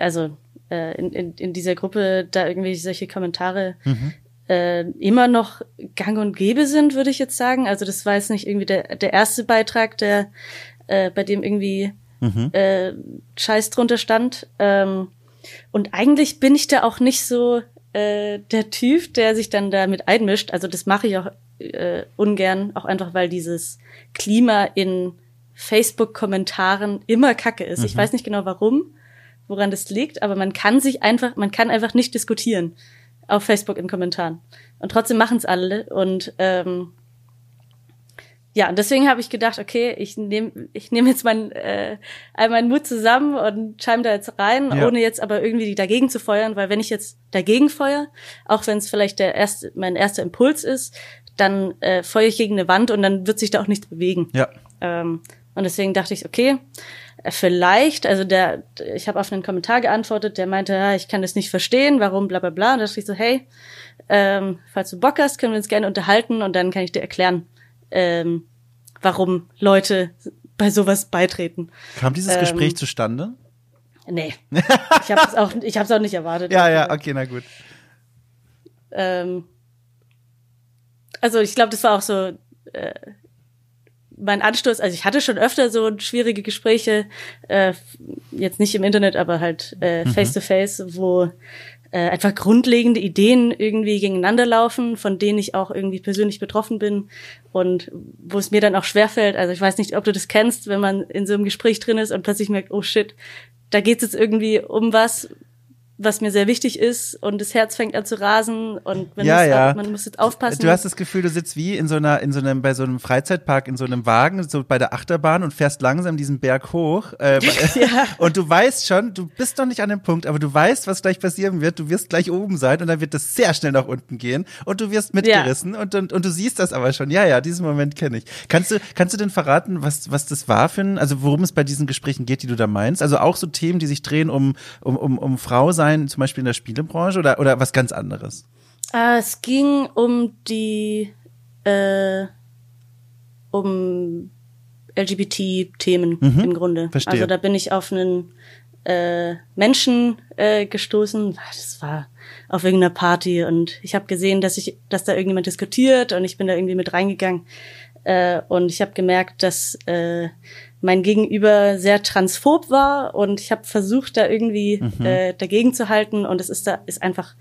also äh, in, in, in dieser Gruppe da irgendwie solche Kommentare mhm. äh, immer noch gang und gäbe sind, würde ich jetzt sagen. Also das war jetzt nicht irgendwie der, der erste Beitrag, der äh, bei dem irgendwie mhm. äh, Scheiß drunter stand. Ähm, und eigentlich bin ich da auch nicht so äh, der Typ, der sich dann damit einmischt. Also das mache ich auch äh, ungern, auch einfach weil dieses Klima in Facebook-Kommentaren immer Kacke ist. Mhm. Ich weiß nicht genau warum, woran das liegt, aber man kann sich einfach, man kann einfach nicht diskutieren auf Facebook in Kommentaren. Und trotzdem machen es alle. Und ähm, ja, und deswegen habe ich gedacht, okay, ich nehme ich nehm jetzt mein, äh, all meinen Mut zusammen und scheim da jetzt rein, ja. ohne jetzt aber irgendwie dagegen zu feuern, weil wenn ich jetzt dagegen feuer, auch wenn es vielleicht der erste, mein erster Impuls ist, dann äh, feuere ich gegen eine Wand und dann wird sich da auch nichts bewegen. Ja. Ähm, und deswegen dachte ich, okay, vielleicht, also der, ich habe auf einen Kommentar geantwortet, der meinte, ja, ich kann das nicht verstehen, warum, bla bla bla. Und da dachte ich so, hey, ähm, falls du Bock hast, können wir uns gerne unterhalten und dann kann ich dir erklären, ähm, warum Leute bei sowas beitreten. Kam dieses ähm, Gespräch zustande? Nee. ich habe es auch, ich hab's auch nicht erwartet. ja, ja, okay, na gut. Ähm, also ich glaube, das war auch so äh, mein Anstoß. Also ich hatte schon öfter so schwierige Gespräche, äh, jetzt nicht im Internet, aber halt äh, mhm. face to face, wo äh, einfach grundlegende Ideen irgendwie gegeneinander laufen, von denen ich auch irgendwie persönlich betroffen bin und wo es mir dann auch schwerfällt. Also ich weiß nicht, ob du das kennst, wenn man in so einem Gespräch drin ist und plötzlich merkt, oh shit, da geht es jetzt irgendwie um was, was mir sehr wichtig ist und das Herz fängt an zu rasen und man, Ja, muss, ja. man muss jetzt aufpassen. Du hast das Gefühl, du sitzt wie in so einer, in so einem, bei so einem Freizeitpark, in so einem Wagen, so bei der Achterbahn und fährst langsam diesen Berg hoch. Äh, Ja. Und du weißt schon, du bist noch nicht an dem Punkt, aber du weißt, was gleich passieren wird. Du wirst gleich oben sein und dann wird das sehr schnell nach unten gehen und du wirst mitgerissen und, und, und du siehst das aber schon. Ja, ja, diesen Moment kenne ich. Kannst du, kannst du denn verraten, was, was das war für ein, also worum es bei diesen Gesprächen geht, die du da meinst? Also auch so Themen, die sich drehen um, um, um, um Frau sein, zum Beispiel in der Spielebranche oder, oder was ganz anderes? Äh, es ging um die äh, um LGBT-Themen im Grunde. Mhm. verstehe. Also da bin ich auf einen äh, Menschen äh, gestoßen. Das war auf irgendeiner Party und ich habe gesehen, dass ich, dass da irgendjemand diskutiert und ich bin da irgendwie mit reingegangen äh, und ich habe gemerkt, dass äh, mein Gegenüber sehr transphob war und ich habe versucht, da irgendwie äh, dagegen zu halten und es ist da ist einfach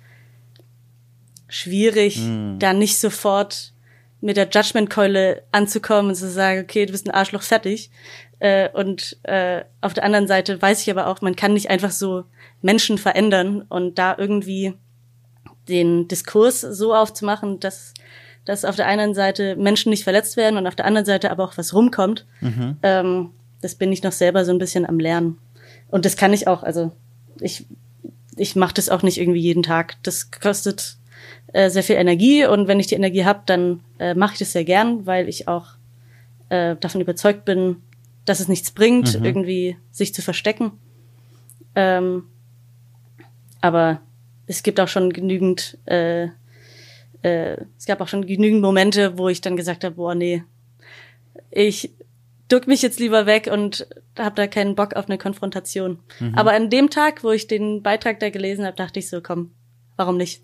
schwierig, da nicht sofort mit der Judgment-Keule anzukommen und zu sagen, okay, du bist ein Arschloch, fertig. Äh, und äh, auf der anderen Seite weiß ich aber auch, man kann nicht einfach so Menschen verändern und da irgendwie den Diskurs so aufzumachen, dass, dass auf der einen Seite Menschen nicht verletzt werden und auf der anderen Seite aber auch was rumkommt. Ähm, das bin ich noch selber so ein bisschen am Lernen. Und das kann ich auch, also ich, ich mache das auch nicht irgendwie jeden Tag. Das kostet äh, sehr viel Energie und wenn ich die Energie habe, dann äh, mache ich das sehr gern, weil ich auch äh, davon überzeugt bin, dass es nichts bringt, irgendwie sich zu verstecken. Ähm, aber es gibt auch schon genügend, äh, äh, es gab auch schon genügend Momente, wo ich dann gesagt habe, boah, nee, ich duck mich jetzt lieber weg und habe da keinen Bock auf eine Konfrontation. Aber an dem Tag, wo ich den Beitrag da gelesen habe, dachte ich so, komm, warum nicht?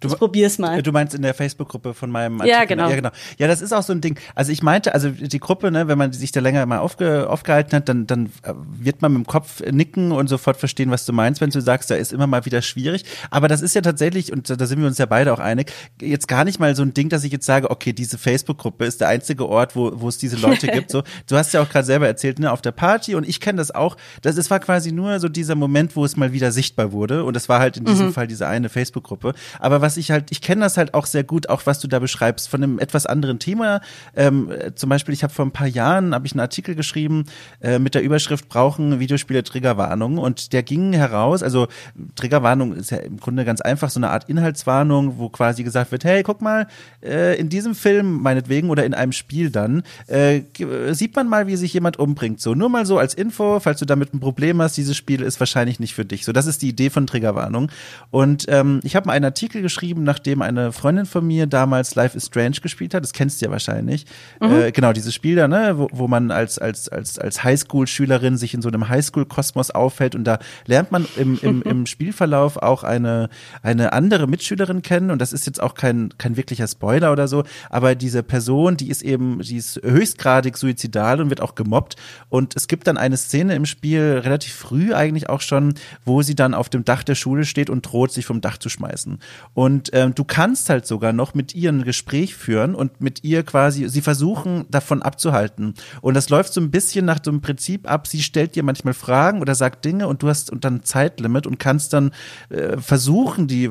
Du- ich probier's mal. Du meinst in der Facebook-Gruppe von meinem Ja, Artikel. genau. Ja, genau. Ja, das ist auch so ein Ding. Also ich meinte, also die Gruppe, ne, wenn man sich da länger mal aufge, aufgehalten hat, dann, dann äh, wird man mit dem Kopf nicken und sofort verstehen, was du meinst, wenn du sagst, da ist immer mal wieder schwierig. Aber das ist ja tatsächlich, und da sind wir uns ja beide auch einig, jetzt gar nicht mal so ein Ding, dass ich jetzt sage, okay, diese Facebook-Gruppe ist der einzige Ort, wo, wo es diese Leute gibt. So, du hast ja auch gerade selber erzählt, ne, auf der Party und ich kenne das auch. Das, es war quasi nur so dieser Moment, wo es mal wieder sichtbar wurde. Und das war halt in diesem Fall diese eine Facebook-Gruppe. Aber was ich halt, ich kenne das halt auch sehr gut, auch was du da beschreibst, von einem etwas anderen Thema. Ähm, äh, zum Beispiel, ich habe vor ein paar Jahren habe ich einen Artikel geschrieben äh, mit der Überschrift Brauchen Videospiele Triggerwarnung und der ging heraus, also Triggerwarnung ist ja im Grunde ganz einfach so eine Art Inhaltswarnung, wo quasi gesagt wird, hey, guck mal, äh, in diesem Film meinetwegen oder in einem Spiel dann äh, g- sieht man mal, wie sich jemand umbringt. So nur mal so als Info, falls du damit ein Problem hast, dieses Spiel ist wahrscheinlich nicht für dich. So, das ist die Idee von Triggerwarnung. Und ähm, ich habe einen Artikel geschrieben, nachdem eine Freundin von mir damals Life is Strange gespielt hat. Das kennst du ja wahrscheinlich. Äh, genau, dieses Spiel da, ne, wo, wo man als, als, als, als Highschool-Schülerin sich in so einem Highschool-Kosmos aufhält und da lernt man im, im, im Spielverlauf auch eine, eine andere Mitschülerin kennen. Und das ist jetzt auch kein, kein wirklicher Spoiler oder so, aber diese Person, die ist eben, die ist höchstgradig suizidal und wird auch gemobbt. Und es gibt dann eine Szene im Spiel, relativ früh eigentlich auch schon, wo sie dann auf dem Dach der Schule steht und droht, sich vom Dach zu schmeißen. Und ähm, du kannst halt sogar noch mit ihr ein Gespräch führen und mit ihr quasi, sie versuchen davon abzuhalten. Und das läuft so ein bisschen nach dem Prinzip ab, sie stellt dir manchmal Fragen oder sagt Dinge und du hast und dann Zeitlimit und kannst dann äh, versuchen, die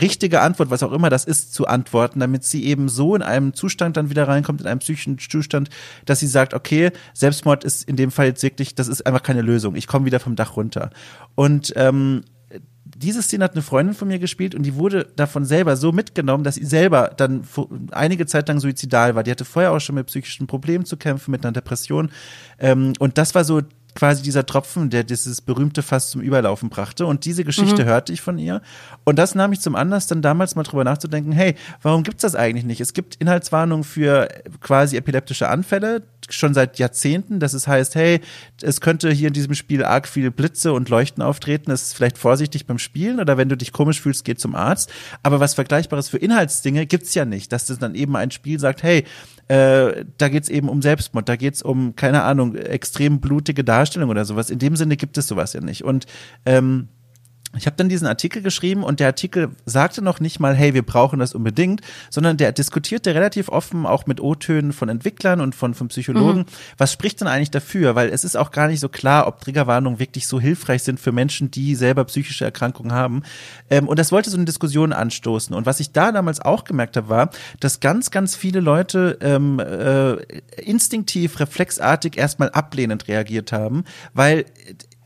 richtige Antwort, was auch immer das ist, zu antworten, damit sie eben so in einem Zustand dann wieder reinkommt, in einem psychischen Zustand, dass sie sagt, okay, Selbstmord ist in dem Fall jetzt wirklich, das ist einfach keine Lösung. Ich komme wieder vom Dach runter. Und ähm, diese Szene hat eine Freundin von mir gespielt und die wurde davon selber so mitgenommen, dass sie selber dann einige Zeit lang suizidal war. Die hatte vorher auch schon mit psychischen Problemen zu kämpfen, mit einer Depression. Ähm, und das war so quasi dieser Tropfen, der dieses berühmte Fass zum Überlaufen brachte. Und diese Geschichte hörte ich von ihr. Und das nahm ich zum Anlass, dann damals mal drüber nachzudenken, hey, warum gibt's das eigentlich nicht? Es gibt Inhaltswarnungen für quasi epileptische Anfälle, schon seit Jahrzehnten, dass es heißt, hey, es könnte hier in diesem Spiel arg viele Blitze und Leuchten auftreten, es ist vielleicht vorsichtig beim Spielen oder wenn du dich komisch fühlst, geh zum Arzt. Aber was Vergleichbares für Inhaltsdinge gibt's ja nicht, dass das dann eben ein Spiel sagt, hey, äh, da geht's eben um Selbstmord, da geht's um, keine Ahnung, extrem blutige Darstellung oder sowas. In dem Sinne gibt es sowas ja nicht. Und ähm, ich habe dann diesen Artikel geschrieben und der Artikel sagte noch nicht mal, hey, wir brauchen das unbedingt, sondern der diskutierte relativ offen auch mit O-Tönen von Entwicklern und von, von Psychologen. Mhm. Was spricht denn eigentlich dafür? Weil es ist auch gar nicht so klar, ob Triggerwarnungen wirklich so hilfreich sind für Menschen, die selber psychische Erkrankungen haben. Ähm, und das wollte so eine Diskussion anstoßen. Und was ich da damals auch gemerkt habe, war, dass ganz, ganz viele Leute ähm, äh, instinktiv, reflexartig erstmal ablehnend reagiert haben, weil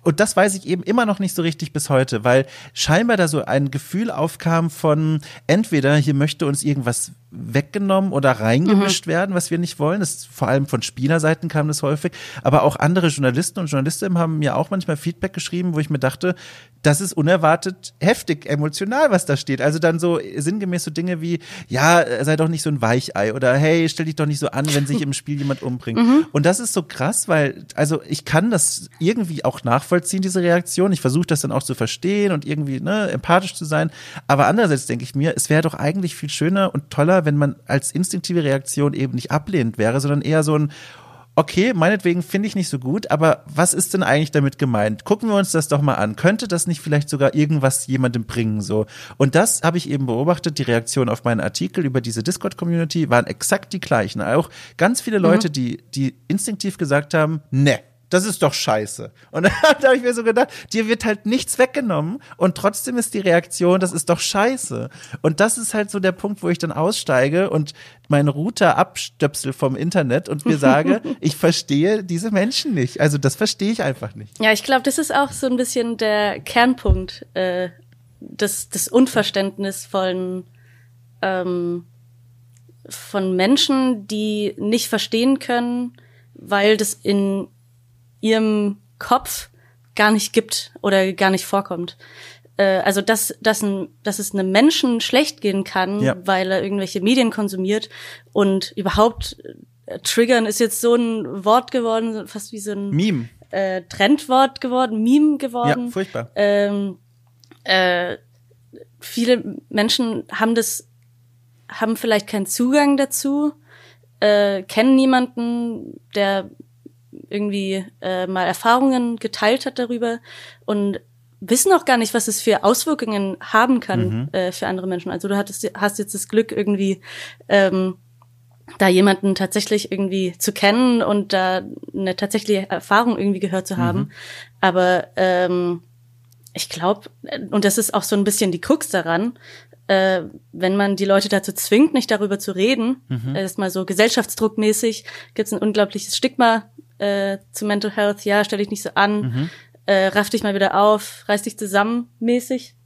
und das weiß ich eben immer noch nicht so richtig bis heute, weil scheinbar da so ein Gefühl aufkam von entweder hier möchte uns irgendwas weggenommen oder reingemischt mhm. werden, was wir nicht wollen. Das vor allem von Spielerseiten kam das häufig, aber auch andere Journalisten und Journalistinnen haben mir auch manchmal Feedback geschrieben, wo ich mir dachte, das ist unerwartet heftig emotional, was da steht. Also dann so sinngemäß so Dinge wie, ja, sei doch nicht so ein Weichei oder hey, stell dich doch nicht so an, wenn sich im Spiel jemand umbringt. Mhm. Und das ist so krass, weil also ich kann das irgendwie auch nachvollziehen, diese Reaktion. Ich versuche das dann auch zu verstehen und irgendwie ne, empathisch zu sein, aber andererseits denke ich mir, es wäre doch eigentlich viel schöner und toller, wenn man als instinktive Reaktion eben nicht ablehnend wäre, sondern eher so ein okay, meinetwegen finde ich nicht so gut, aber was ist denn eigentlich damit gemeint? Gucken wir uns das doch mal an. Könnte das nicht vielleicht sogar irgendwas jemandem bringen, so? Und das habe ich eben beobachtet. Die Reaktion auf meinen Artikel über diese Discord-Community waren exakt die gleichen. Auch ganz viele Leute, mhm. die, die instinktiv gesagt haben, ne, das ist doch scheiße. Und dann habe ich mir so gedacht, dir wird halt nichts weggenommen und trotzdem ist die Reaktion, das ist doch scheiße. Und das ist halt so der Punkt, wo ich dann aussteige und meinen Router abstöpsel vom Internet und mir sage, ich verstehe diese Menschen nicht. Also das verstehe ich einfach nicht. Ja, ich glaube, das ist auch so ein bisschen der Kernpunkt äh, des, des Unverständnis von ähm, von Menschen, die nicht verstehen können, weil das in ihrem Kopf gar nicht gibt oder gar nicht vorkommt. Äh, also dass, dass, ein, dass es einem Menschen schlecht gehen kann, ja. weil er irgendwelche Medien konsumiert und überhaupt äh, triggern ist jetzt so ein Wort geworden, fast wie so ein Meme. Äh, Trendwort geworden, Meme geworden. Ja, furchtbar. Ähm, äh, viele Menschen haben das, haben vielleicht keinen Zugang dazu, äh, kennen niemanden, der irgendwie äh, mal Erfahrungen geteilt hat darüber und wissen auch gar nicht, was es für Auswirkungen haben kann mhm. äh, für andere Menschen. Also du hattest, hast jetzt das Glück irgendwie ähm, da jemanden tatsächlich irgendwie zu kennen und da eine tatsächliche Erfahrung irgendwie gehört zu haben. Mhm. Aber ähm, ich glaube, und das ist auch so ein bisschen die Krux daran, äh, wenn man die Leute dazu zwingt, nicht darüber zu reden, mhm. erstmal so gesellschaftsdruckmäßig, gibt es ein unglaubliches Stigma äh, zu Mental Health, ja, stell dich nicht so an, mhm. äh, raff dich mal wieder auf, reiß dich zusammen mäßig.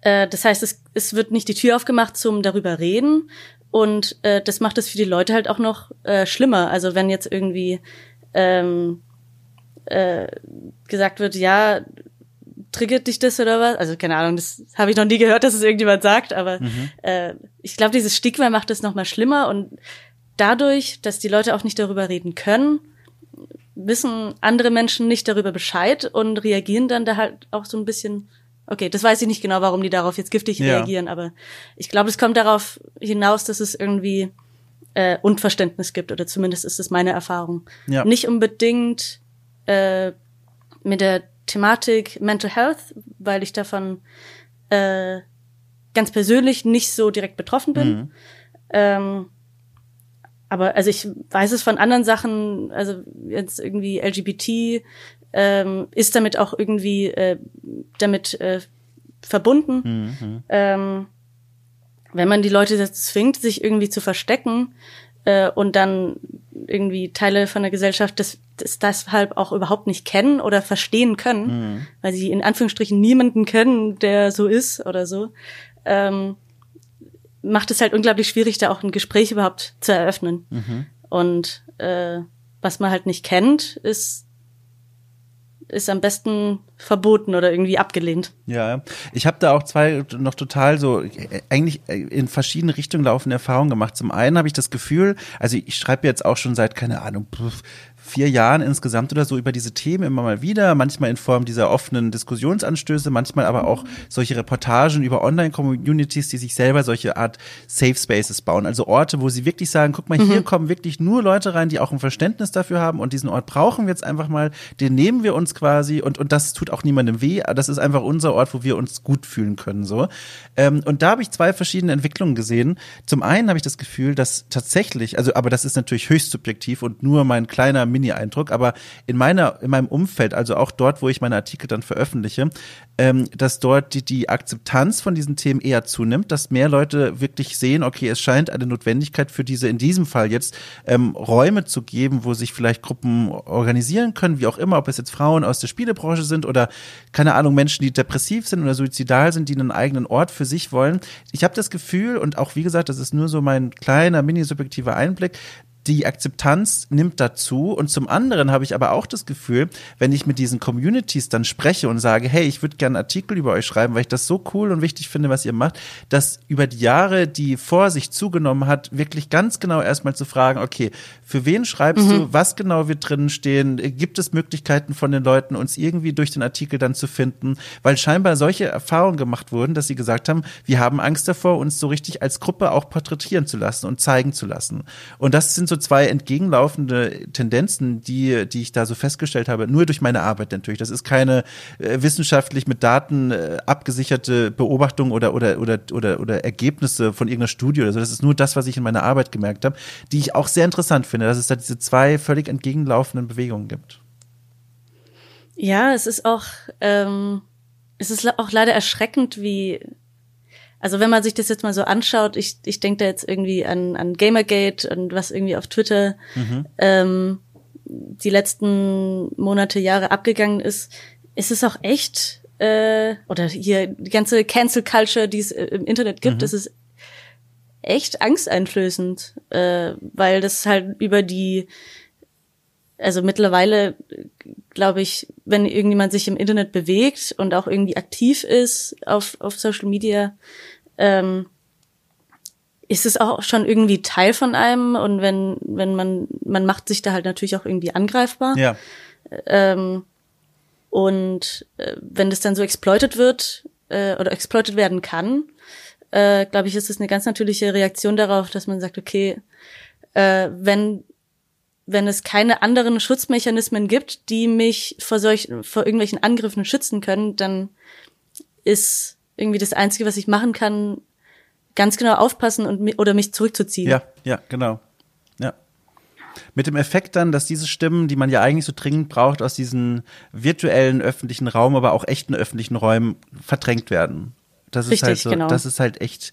Äh, das heißt, es, es wird nicht die Tür aufgemacht zum darüber reden und äh, das macht es für die Leute halt auch noch äh, schlimmer. Also wenn jetzt irgendwie ähm, äh, gesagt wird, ja, triggert dich das oder was? Also keine Ahnung, das habe ich noch nie gehört, dass es irgendjemand sagt, aber mhm. äh, ich glaube, dieses Stigma macht es noch mal schlimmer und dadurch, dass die Leute auch nicht darüber reden können, wissen andere Menschen nicht darüber Bescheid und reagieren dann da halt auch so ein bisschen. Okay, das weiß ich nicht genau, warum die darauf jetzt giftig ja. reagieren, aber ich glaube, es kommt darauf hinaus, dass es irgendwie äh, Unverständnis gibt oder zumindest ist es meine Erfahrung. Ja. Nicht unbedingt äh, mit der Thematik Mental Health, weil ich davon äh, ganz persönlich nicht so direkt betroffen bin. Mhm. Ähm, aber also ich weiß es von anderen Sachen, also jetzt irgendwie LGBT ähm, ist damit auch irgendwie äh, damit äh, verbunden. Mhm. Ähm, wenn man die Leute dazu zwingt, sich irgendwie zu verstecken äh, und dann irgendwie Teile von der Gesellschaft das, das deshalb auch überhaupt nicht kennen oder verstehen können, mhm. weil sie in Anführungsstrichen niemanden kennen, der so ist oder so, ähm, macht es halt unglaublich schwierig, da auch ein Gespräch überhaupt zu eröffnen. Mhm. Und äh, was man halt nicht kennt, ist ist am besten verboten oder irgendwie abgelehnt. Ja, ich habe da auch zwei noch total so eigentlich in verschiedene Richtungen laufende Erfahrungen gemacht. Zum einen habe ich das Gefühl, also ich schreibe jetzt auch schon seit keine Ahnung vier Jahren insgesamt oder so über diese Themen immer mal wieder, manchmal in Form dieser offenen Diskussionsanstöße, manchmal aber auch solche Reportagen über Online-Communities, die sich selber solche Art Safe Spaces bauen. Also Orte, wo sie wirklich sagen, guck mal, hier mhm. kommen wirklich nur Leute rein, die auch ein Verständnis dafür haben und diesen Ort brauchen wir jetzt einfach mal, den nehmen wir uns quasi und, und das tut auch niemandem weh. Das ist einfach unser Ort, wo wir uns gut fühlen können. So. Ähm, und da habe ich zwei verschiedene Entwicklungen gesehen. Zum einen habe ich das Gefühl, dass tatsächlich, also aber das ist natürlich höchst subjektiv und nur mein kleiner Mini-Eindruck, aber in meiner, in meinem Umfeld, also auch dort, wo ich meine Artikel dann veröffentliche, ähm, dass dort die, die Akzeptanz von diesen Themen eher zunimmt, dass mehr Leute wirklich sehen, okay, es scheint eine Notwendigkeit für diese, in diesem Fall jetzt, ähm, Räume zu geben, wo sich vielleicht Gruppen organisieren können, wie auch immer, ob es jetzt Frauen aus der Spielebranche sind oder, keine Ahnung, Menschen, die depressiv sind oder suizidal sind, die einen eigenen Ort für sich wollen. Ich habe das Gefühl, und auch wie gesagt, das ist nur so mein kleiner, mini-subjektiver Einblick, die Akzeptanz nimmt dazu. Und zum anderen habe ich aber auch das Gefühl, wenn ich mit diesen Communities dann spreche und sage, hey, ich würde gerne Artikel über euch schreiben, weil ich das so cool und wichtig finde, was ihr macht, dass über die Jahre die Vorsicht zugenommen hat, wirklich ganz genau erstmal zu fragen, okay, für wen schreibst mhm. du, was genau wird drinnen stehen, gibt es Möglichkeiten von den Leuten, uns irgendwie durch den Artikel dann zu finden, weil scheinbar solche Erfahrungen gemacht wurden, dass sie gesagt haben, wir haben Angst davor, uns so richtig als Gruppe auch porträtieren zu lassen und zeigen zu lassen. Und das sind so zwei entgegenlaufende Tendenzen, die, die ich da so festgestellt habe, nur durch meine Arbeit natürlich. Das ist keine äh, wissenschaftlich mit Daten äh, abgesicherte Beobachtung oder, oder, oder, oder, oder Ergebnisse von irgendeiner Studie oder so. Das ist nur das, was ich in meiner Arbeit gemerkt habe, die ich auch sehr interessant finde, dass es da diese zwei völlig entgegenlaufenden Bewegungen gibt. Ja, es ist auch, ähm, es ist auch leider erschreckend, wie also wenn man sich das jetzt mal so anschaut, ich, ich denke da jetzt irgendwie an, an Gamergate und was irgendwie auf Twitter mhm. ähm, die letzten Monate, Jahre abgegangen ist, ist es auch echt, äh, oder hier die ganze Cancel Culture, die es äh, im Internet gibt, mhm. das ist echt angsteinflößend, äh, weil das halt über die, also mittlerweile glaube ich, wenn irgendjemand sich im Internet bewegt und auch irgendwie aktiv ist auf, auf Social Media, ähm, ist es auch schon irgendwie Teil von einem und wenn, wenn man, man macht sich da halt natürlich auch irgendwie angreifbar. Ja. Ähm, und äh, wenn das dann so exploitet wird äh, oder exploitet werden kann, äh, glaube ich, ist es eine ganz natürliche Reaktion darauf, dass man sagt, okay, äh, wenn wenn es keine anderen Schutzmechanismen gibt, die mich vor solchen, vor irgendwelchen Angriffen schützen können, dann ist irgendwie das Einzige, was ich machen kann, ganz genau aufpassen und oder mich zurückzuziehen. Ja, ja, genau. Ja. Mit dem Effekt dann, dass diese Stimmen, die man ja eigentlich so dringend braucht, aus diesen virtuellen öffentlichen Raum, aber auch echten öffentlichen Räumen verdrängt werden. Das ist Richtig, halt so, genau. das ist halt echt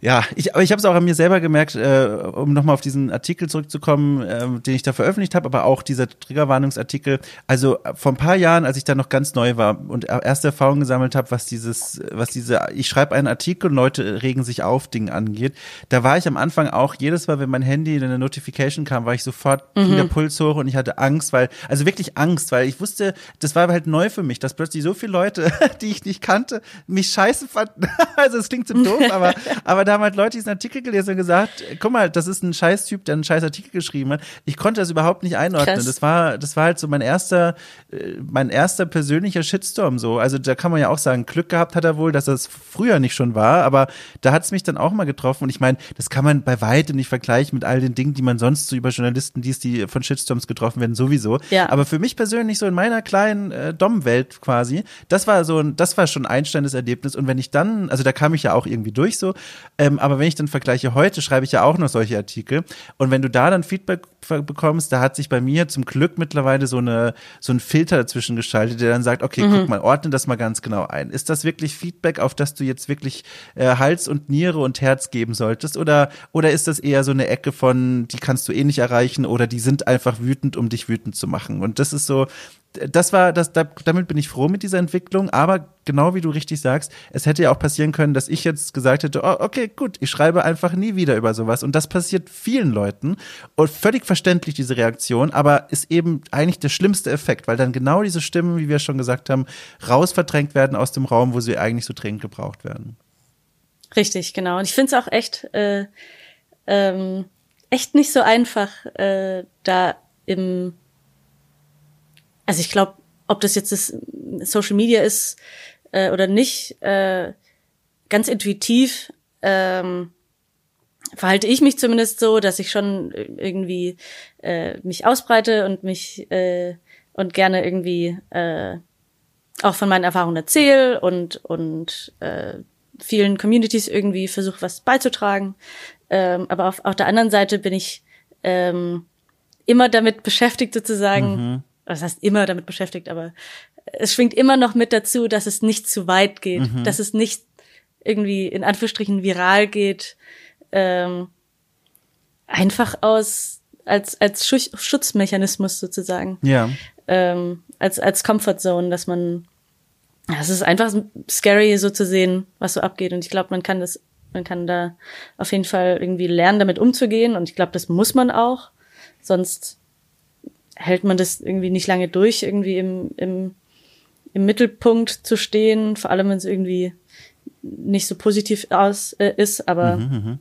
ja, ich, aber ich habe es auch an mir selber gemerkt, äh, um nochmal auf diesen Artikel zurückzukommen, äh, den ich da veröffentlicht habe, aber auch dieser Triggerwarnungsartikel. Also äh, vor ein paar Jahren, als ich da noch ganz neu war und erste Erfahrungen gesammelt habe, was dieses, was diese, ich schreibe einen Artikel und Leute regen sich auf, Dinge angeht, da war ich am Anfang auch jedes Mal, wenn mein Handy in eine Notification kam, war ich sofort mhm. der Puls hoch und ich hatte Angst, weil, also wirklich Angst, weil ich wusste, das war halt neu für mich, dass plötzlich so viele Leute, die ich nicht kannte, mich scheiße fanden. also es klingt so doof, aber, aber da haben halt Leute diesen Artikel gelesen und gesagt, guck mal, das ist ein Scheißtyp, der einen scheiß Artikel geschrieben hat. Ich konnte das überhaupt nicht einordnen. Krass. Das war, das war halt so mein erster, äh, mein erster persönlicher Shitstorm so. Also da kann man ja auch sagen, Glück gehabt hat er wohl, dass das früher nicht schon war, aber da hat es mich dann auch mal getroffen und ich meine, das kann man bei weitem nicht vergleichen mit all den Dingen, die man sonst so über Journalisten liest, die von Shitstorms getroffen werden, sowieso. Ja. Aber für mich persönlich so in meiner kleinen äh, Dom-Welt quasi, das war so ein, das war schon ein einsteinendes Erlebnis und wenn ich dann, also da kam ich ja auch irgendwie durch so, ähm, aber wenn ich dann vergleiche, heute schreibe ich ja auch noch solche Artikel. Und wenn du da dann Feedback bekommst, da hat sich bei mir zum Glück mittlerweile so eine so ein Filter dazwischen geschaltet, der dann sagt, okay, mhm. guck mal, ordne das mal ganz genau ein. Ist das wirklich Feedback, auf das du jetzt wirklich äh, Hals und Niere und Herz geben solltest? Oder oder ist das eher so eine Ecke von, die kannst du eh nicht erreichen oder die sind einfach wütend, um dich wütend zu machen? Und das ist so, das war, das, da, damit bin ich froh mit dieser Entwicklung, aber genau wie du richtig sagst, es hätte ja auch passieren können, dass ich jetzt gesagt hätte, oh, okay, gut, ich schreibe einfach nie wieder über sowas. Und das passiert vielen Leuten und völlig verständlich, diese Reaktion, aber ist eben eigentlich der schlimmste Effekt, weil dann genau diese Stimmen, wie wir schon gesagt haben, rausverdrängt werden aus dem Raum, wo sie eigentlich so dringend gebraucht werden. Richtig, genau. Und ich finde es auch echt, äh, ähm, echt nicht so einfach, äh, da im also ich glaube, ob das jetzt das Social Media ist äh, oder nicht, äh, ganz intuitiv ähm, verhalte ich mich zumindest so, dass ich schon irgendwie äh, mich ausbreite und mich äh, und gerne irgendwie äh, auch von meinen Erfahrungen erzähle und, und äh, vielen Communities irgendwie versuche, was beizutragen. Ähm, aber auf, auf der anderen Seite bin ich ähm, immer damit beschäftigt, sozusagen, mhm. das heißt immer damit beschäftigt, aber es schwingt immer noch mit dazu, dass es nicht zu weit geht, mhm. dass es nicht irgendwie in Anführungsstrichen viral geht, ähm, einfach aus als als Schutzmechanismus sozusagen. Ja. Ähm, als als Comfort Zone, dass man es ist einfach scary so zu sehen, was so abgeht. Und ich glaube, man kann das man kann da auf jeden Fall irgendwie lernen, damit umzugehen. Und ich glaube, das muss man auch, sonst hält man das irgendwie nicht lange durch, irgendwie im, im, im Mittelpunkt zu stehen, vor allem wenn es irgendwie nicht so positiv aus äh, ist, aber mhm,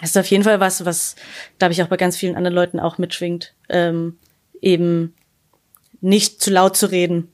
es ist auf jeden Fall was, was, glaube ich, auch bei ganz vielen anderen Leuten auch mitschwingt, ähm, eben nicht zu laut zu reden,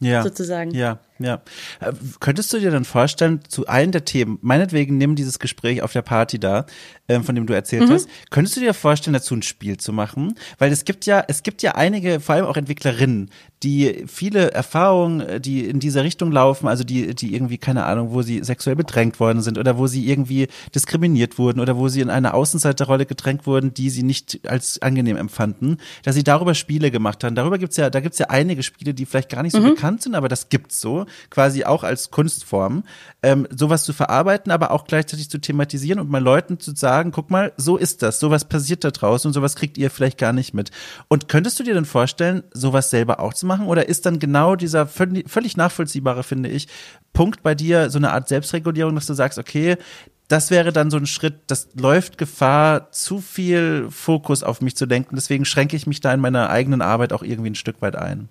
ja, sozusagen. Ja, ja. Äh, könntest du dir dann vorstellen, zu allen der Themen, meinetwegen nimm dieses Gespräch auf der Party da, äh, von dem du erzählt mhm. hast, könntest du dir vorstellen, dazu ein Spiel zu machen? Weil es gibt ja, es gibt ja einige, vor allem auch Entwicklerinnen, die viele Erfahrungen, äh, die in dieser Richtung laufen, also die, die irgendwie, keine Ahnung, wo sie sexuell bedrängt worden sind oder wo sie irgendwie diskriminiert wurden oder wo sie in eine Außenseiterrolle gedrängt wurden, die sie nicht als angenehm empfanden, dass sie darüber Spiele gemacht haben. Darüber gibt's ja, da gibt's ja einige Spiele, die vielleicht gar nicht so mhm. bekannt sind, aber das gibt's so, quasi auch als Kunstform, ähm, sowas zu verarbeiten, aber auch gleichzeitig zu thematisieren und mal Leuten zu sagen, guck mal, so ist das, sowas passiert da draußen und sowas kriegt ihr vielleicht gar nicht mit. Und könntest du dir denn vorstellen, sowas selber auch zu machen? Oder ist dann genau dieser völlig nachvollziehbare, finde ich, Punkt bei dir so eine Art Selbstregulierung, dass du sagst, okay, das wäre dann so ein Schritt, das läuft Gefahr, zu viel Fokus auf mich zu denken. Deswegen schränke ich mich da in meiner eigenen Arbeit auch irgendwie ein Stück weit ein.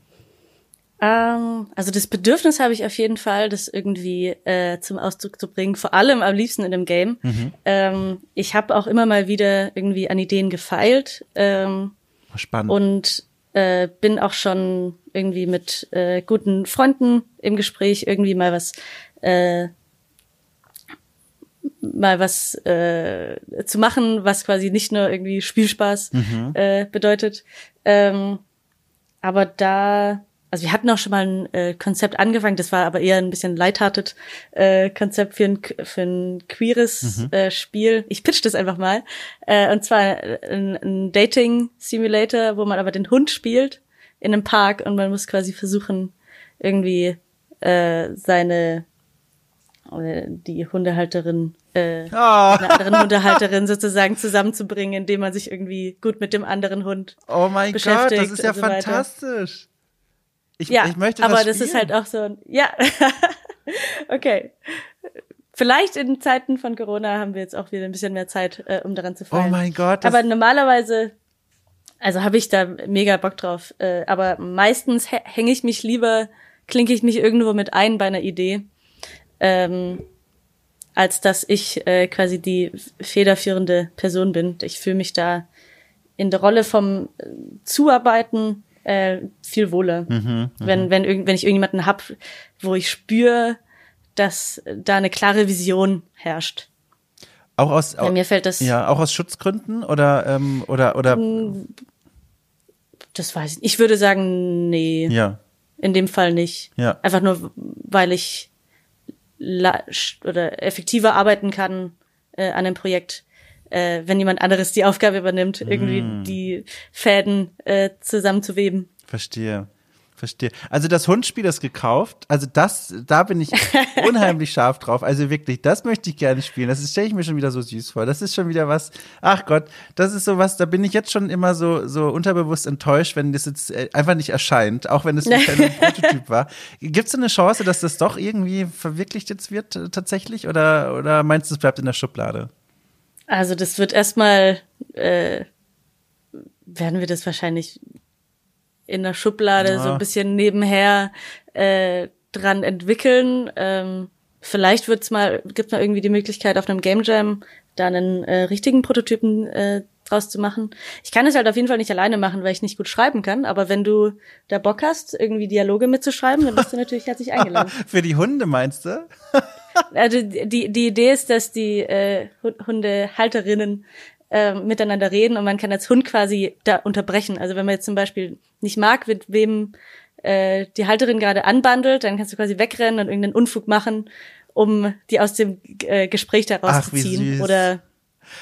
Ähm, also das Bedürfnis habe ich auf jeden Fall, das irgendwie äh, zum Ausdruck zu bringen, vor allem am liebsten in dem Game. Mhm. Ähm, ich habe auch immer mal wieder irgendwie an Ideen gefeilt. Ähm, Spannend. Und äh, bin auch schon irgendwie mit äh, guten Freunden im Gespräch, irgendwie mal was äh, mal was äh, zu machen, was quasi nicht nur irgendwie Spielspaß mhm. äh, bedeutet. Ähm, aber da also wir hatten auch schon mal ein äh, Konzept angefangen, das war aber eher ein bisschen lighthearted äh, Konzept für ein, für ein queeres mhm. äh, Spiel. Ich pitch das einfach mal. Äh, und zwar ein, ein Dating-Simulator, wo man aber den Hund spielt in einem Park und man muss quasi versuchen, irgendwie äh, seine die Hundehalterin äh, oh. eine andere Hundehalterin sozusagen zusammenzubringen, indem man sich irgendwie gut mit dem anderen Hund oh mein beschäftigt. Gott, das ist ja so fantastisch. Ich, ja, ich möchte das aber das ist halt auch so ein, ja, okay. Vielleicht in Zeiten von Corona haben wir jetzt auch wieder ein bisschen mehr Zeit, äh, um daran zu fallen. Oh mein Gott. Aber normalerweise, also habe ich da mega Bock drauf. Äh, aber meistens hänge ich mich lieber, klinke ich mich irgendwo mit ein bei einer Idee, ähm, als dass ich äh, quasi die federführende Person bin. Ich fühle mich da in der Rolle vom äh, Zuarbeiten äh, viel wohler. Mhm, mhm, wenn, wenn, wenn ich irgendjemanden hab, wo ich spüre, dass da eine klare Vision herrscht. Auch aus, Bei mir fällt das. Ja, auch aus Schutzgründen oder, ähm, oder, oder. Das weiß ich. Ich würde sagen, nee. Ja. In dem Fall nicht. Ja. Einfach nur, weil ich oder effektiver arbeiten kann äh, an einem Projekt, äh, wenn jemand anderes die Aufgabe übernimmt, irgendwie mm. die Fäden äh, zusammenzuweben. Verstehe. Verstehe. Also das Hundspiel ist gekauft. Also das, da bin ich unheimlich scharf drauf. Also wirklich, das möchte ich gerne spielen. Das stelle ich mir schon wieder so süß vor. Das ist schon wieder was. Ach Gott, das ist so was. Da bin ich jetzt schon immer so so unterbewusst enttäuscht, wenn das jetzt äh, einfach nicht erscheint, auch wenn es nicht ein Prototyp war. Gibt es eine Chance, dass das doch irgendwie verwirklicht jetzt wird äh, tatsächlich? Oder oder meinst du, es bleibt in der Schublade? Also das wird erstmal, äh, werden wir das wahrscheinlich in der Schublade ja. so ein bisschen nebenher äh, dran entwickeln. Ähm, vielleicht wird's mal, gibt's mal irgendwie die Möglichkeit, auf einem Game Jam da einen äh, richtigen Prototypen äh, draus zu machen. Ich kann es halt auf jeden Fall nicht alleine machen, weil ich nicht gut schreiben kann. Aber wenn du da Bock hast, irgendwie Dialoge mitzuschreiben, dann bist du natürlich herzlich eingeladen. Für die Hunde meinst du? also die, die Idee ist, dass die äh, Hundehalterinnen äh, miteinander reden und man kann als Hund quasi da unterbrechen. Also wenn man jetzt zum Beispiel nicht mag, mit wem äh, die Halterin gerade anbandelt, dann kannst du quasi wegrennen und irgendeinen Unfug machen, um die aus dem äh, Gespräch da rauszuziehen. Oder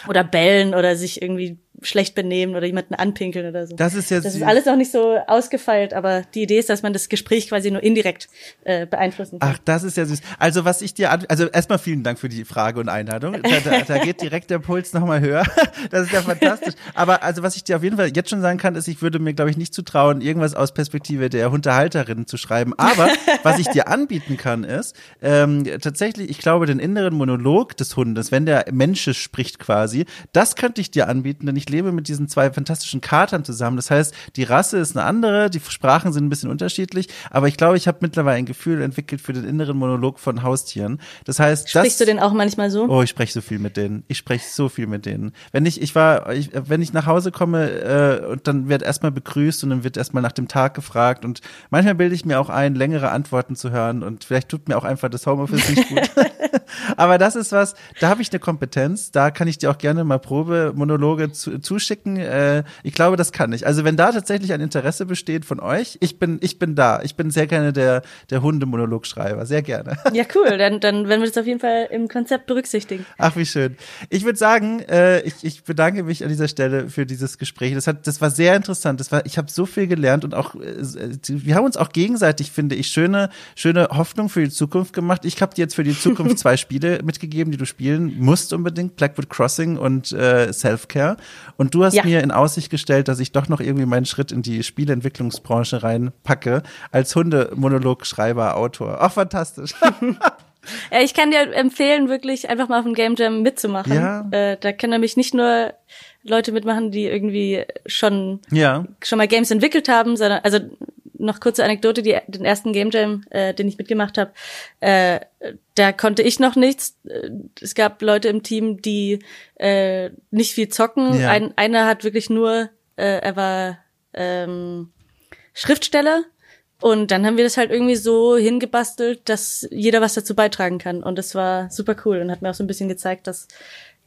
oder bellen oder sich irgendwie schlecht benehmen oder jemanden anpinkeln oder so. Das ist jetzt das ist alles noch nicht so ausgefeilt, aber die Idee ist, dass man das Gespräch quasi nur indirekt äh, beeinflussen kann. Ach, das ist ja süß. Also was ich dir, also erstmal vielen Dank für die Frage und Einladung. Da, da, da geht direkt der Puls nochmal höher. Das ist ja fantastisch. Aber also was ich dir auf jeden Fall jetzt schon sagen kann, ist, ich würde mir glaube ich nicht zutrauen, irgendwas aus Perspektive der Hundehalterin zu schreiben. Aber was ich dir anbieten kann, ist ähm, tatsächlich, ich glaube, den inneren Monolog des Hundes, wenn der Mensch spricht quasi, das könnte ich dir anbieten, denn ich ich lebe mit diesen zwei fantastischen Katern zusammen. Das heißt, die Rasse ist eine andere, die Sprachen sind ein bisschen unterschiedlich, aber ich glaube, ich habe mittlerweile ein Gefühl entwickelt für den inneren Monolog von Haustieren. Das heißt, sprichst das, du den auch manchmal so? Oh, ich spreche so viel mit denen. Ich spreche so viel mit denen. Wenn ich, ich war, ich, wenn ich nach Hause komme äh, und dann wird erstmal begrüßt und dann wird erstmal nach dem Tag gefragt und manchmal bilde ich mir auch ein, längere Antworten zu hören und vielleicht tut mir auch einfach das Homeoffice nicht gut. aber das ist was, da habe ich eine Kompetenz, da kann ich dir auch gerne mal Probemonologe zu, zuschicken. Äh, ich glaube, das kann ich. Also wenn da tatsächlich ein Interesse besteht von euch, ich bin, ich bin da. Ich bin sehr gerne der, der Hundemonologschreiber. Sehr gerne. Ja, cool. Dann, dann werden wir das auf jeden Fall im Konzept berücksichtigen. Ach, wie schön. Ich würde sagen, äh, ich, ich bedanke mich an dieser Stelle für dieses Gespräch. Das hat, das war sehr interessant. Das war, ich habe so viel gelernt und auch, äh, wir haben uns auch gegenseitig, finde ich, schöne, schöne Hoffnung für die Zukunft gemacht. Ich habe dir jetzt für die Zukunft zwei Spiele mitgegeben, die du spielen musst unbedingt. Blackwood Crossing und äh, Self-Care. Und du hast ja. mir in Aussicht gestellt, dass ich doch noch irgendwie meinen Schritt in die Spieleentwicklungsbranche reinpacke, als Hundemonologschreiber, Autor. Ach, fantastisch. Ja, ich kann dir empfehlen, wirklich einfach mal auf dem Game Jam mitzumachen. Ja. Äh, da können nämlich nicht nur Leute mitmachen, die irgendwie schon, ja. schon mal Games entwickelt haben, sondern, also noch kurze Anekdote, die, den ersten Game Jam, äh, den ich mitgemacht habe, äh, da konnte ich noch nichts. Es gab Leute im Team, die äh, nicht viel zocken. Ja. Ein, einer hat wirklich nur, äh, er war ähm, Schriftsteller. Und dann haben wir das halt irgendwie so hingebastelt, dass jeder was dazu beitragen kann. Und das war super cool und hat mir auch so ein bisschen gezeigt, dass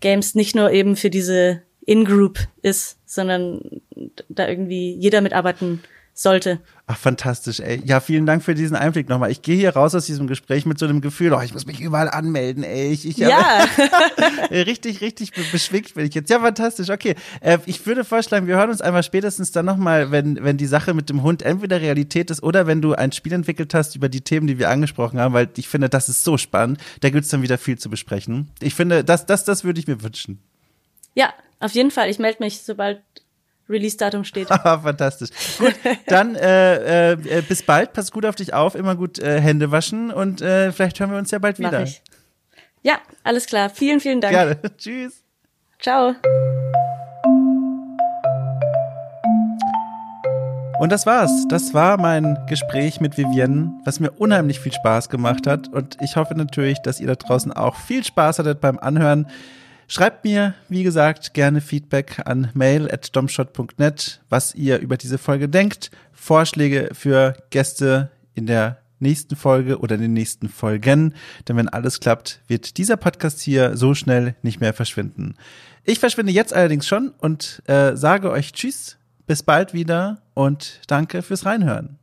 Games nicht nur eben für diese In-Group ist, sondern da irgendwie jeder mitarbeiten sollte. Ach, fantastisch, ey. Ja, vielen Dank für diesen Einblick nochmal. Ich gehe hier raus aus diesem Gespräch mit so einem Gefühl, oh, ich muss mich überall anmelden, ey. Ich, ich ja. richtig, richtig beschwingt bin ich jetzt. Ja, fantastisch. Okay. Äh, ich würde vorschlagen, wir hören uns einmal spätestens dann nochmal, wenn, wenn die Sache mit dem Hund entweder Realität ist oder wenn du ein Spiel entwickelt hast über die Themen, die wir angesprochen haben, weil ich finde, das ist so spannend. Da gibt's dann wieder viel zu besprechen. Ich finde, das, das, das würde ich mir wünschen. Ja, auf jeden Fall. Ich melde mich, sobald Release-Datum steht. Fantastisch. Gut, dann äh, äh, bis bald. Pass gut auf dich auf. Immer gut äh, Hände waschen und äh, vielleicht hören wir uns ja bald Mach wieder. Ich. Ja, alles klar. Vielen, vielen Dank. Gerne. Tschüss. Ciao. Und das war's. Das war mein Gespräch mit Vivienne, was mir unheimlich viel Spaß gemacht hat. Und ich hoffe natürlich, dass ihr da draußen auch viel Spaß hattet beim Anhören. Schreibt mir, wie gesagt, gerne Feedback an mail at domshot.net, was ihr über diese Folge denkt, Vorschläge für Gäste in der nächsten Folge oder in den nächsten Folgen. Denn wenn alles klappt, wird dieser Podcast hier so schnell nicht mehr verschwinden. Ich verschwinde jetzt allerdings schon und äh, sage euch Tschüss, bis bald wieder und danke fürs Reinhören.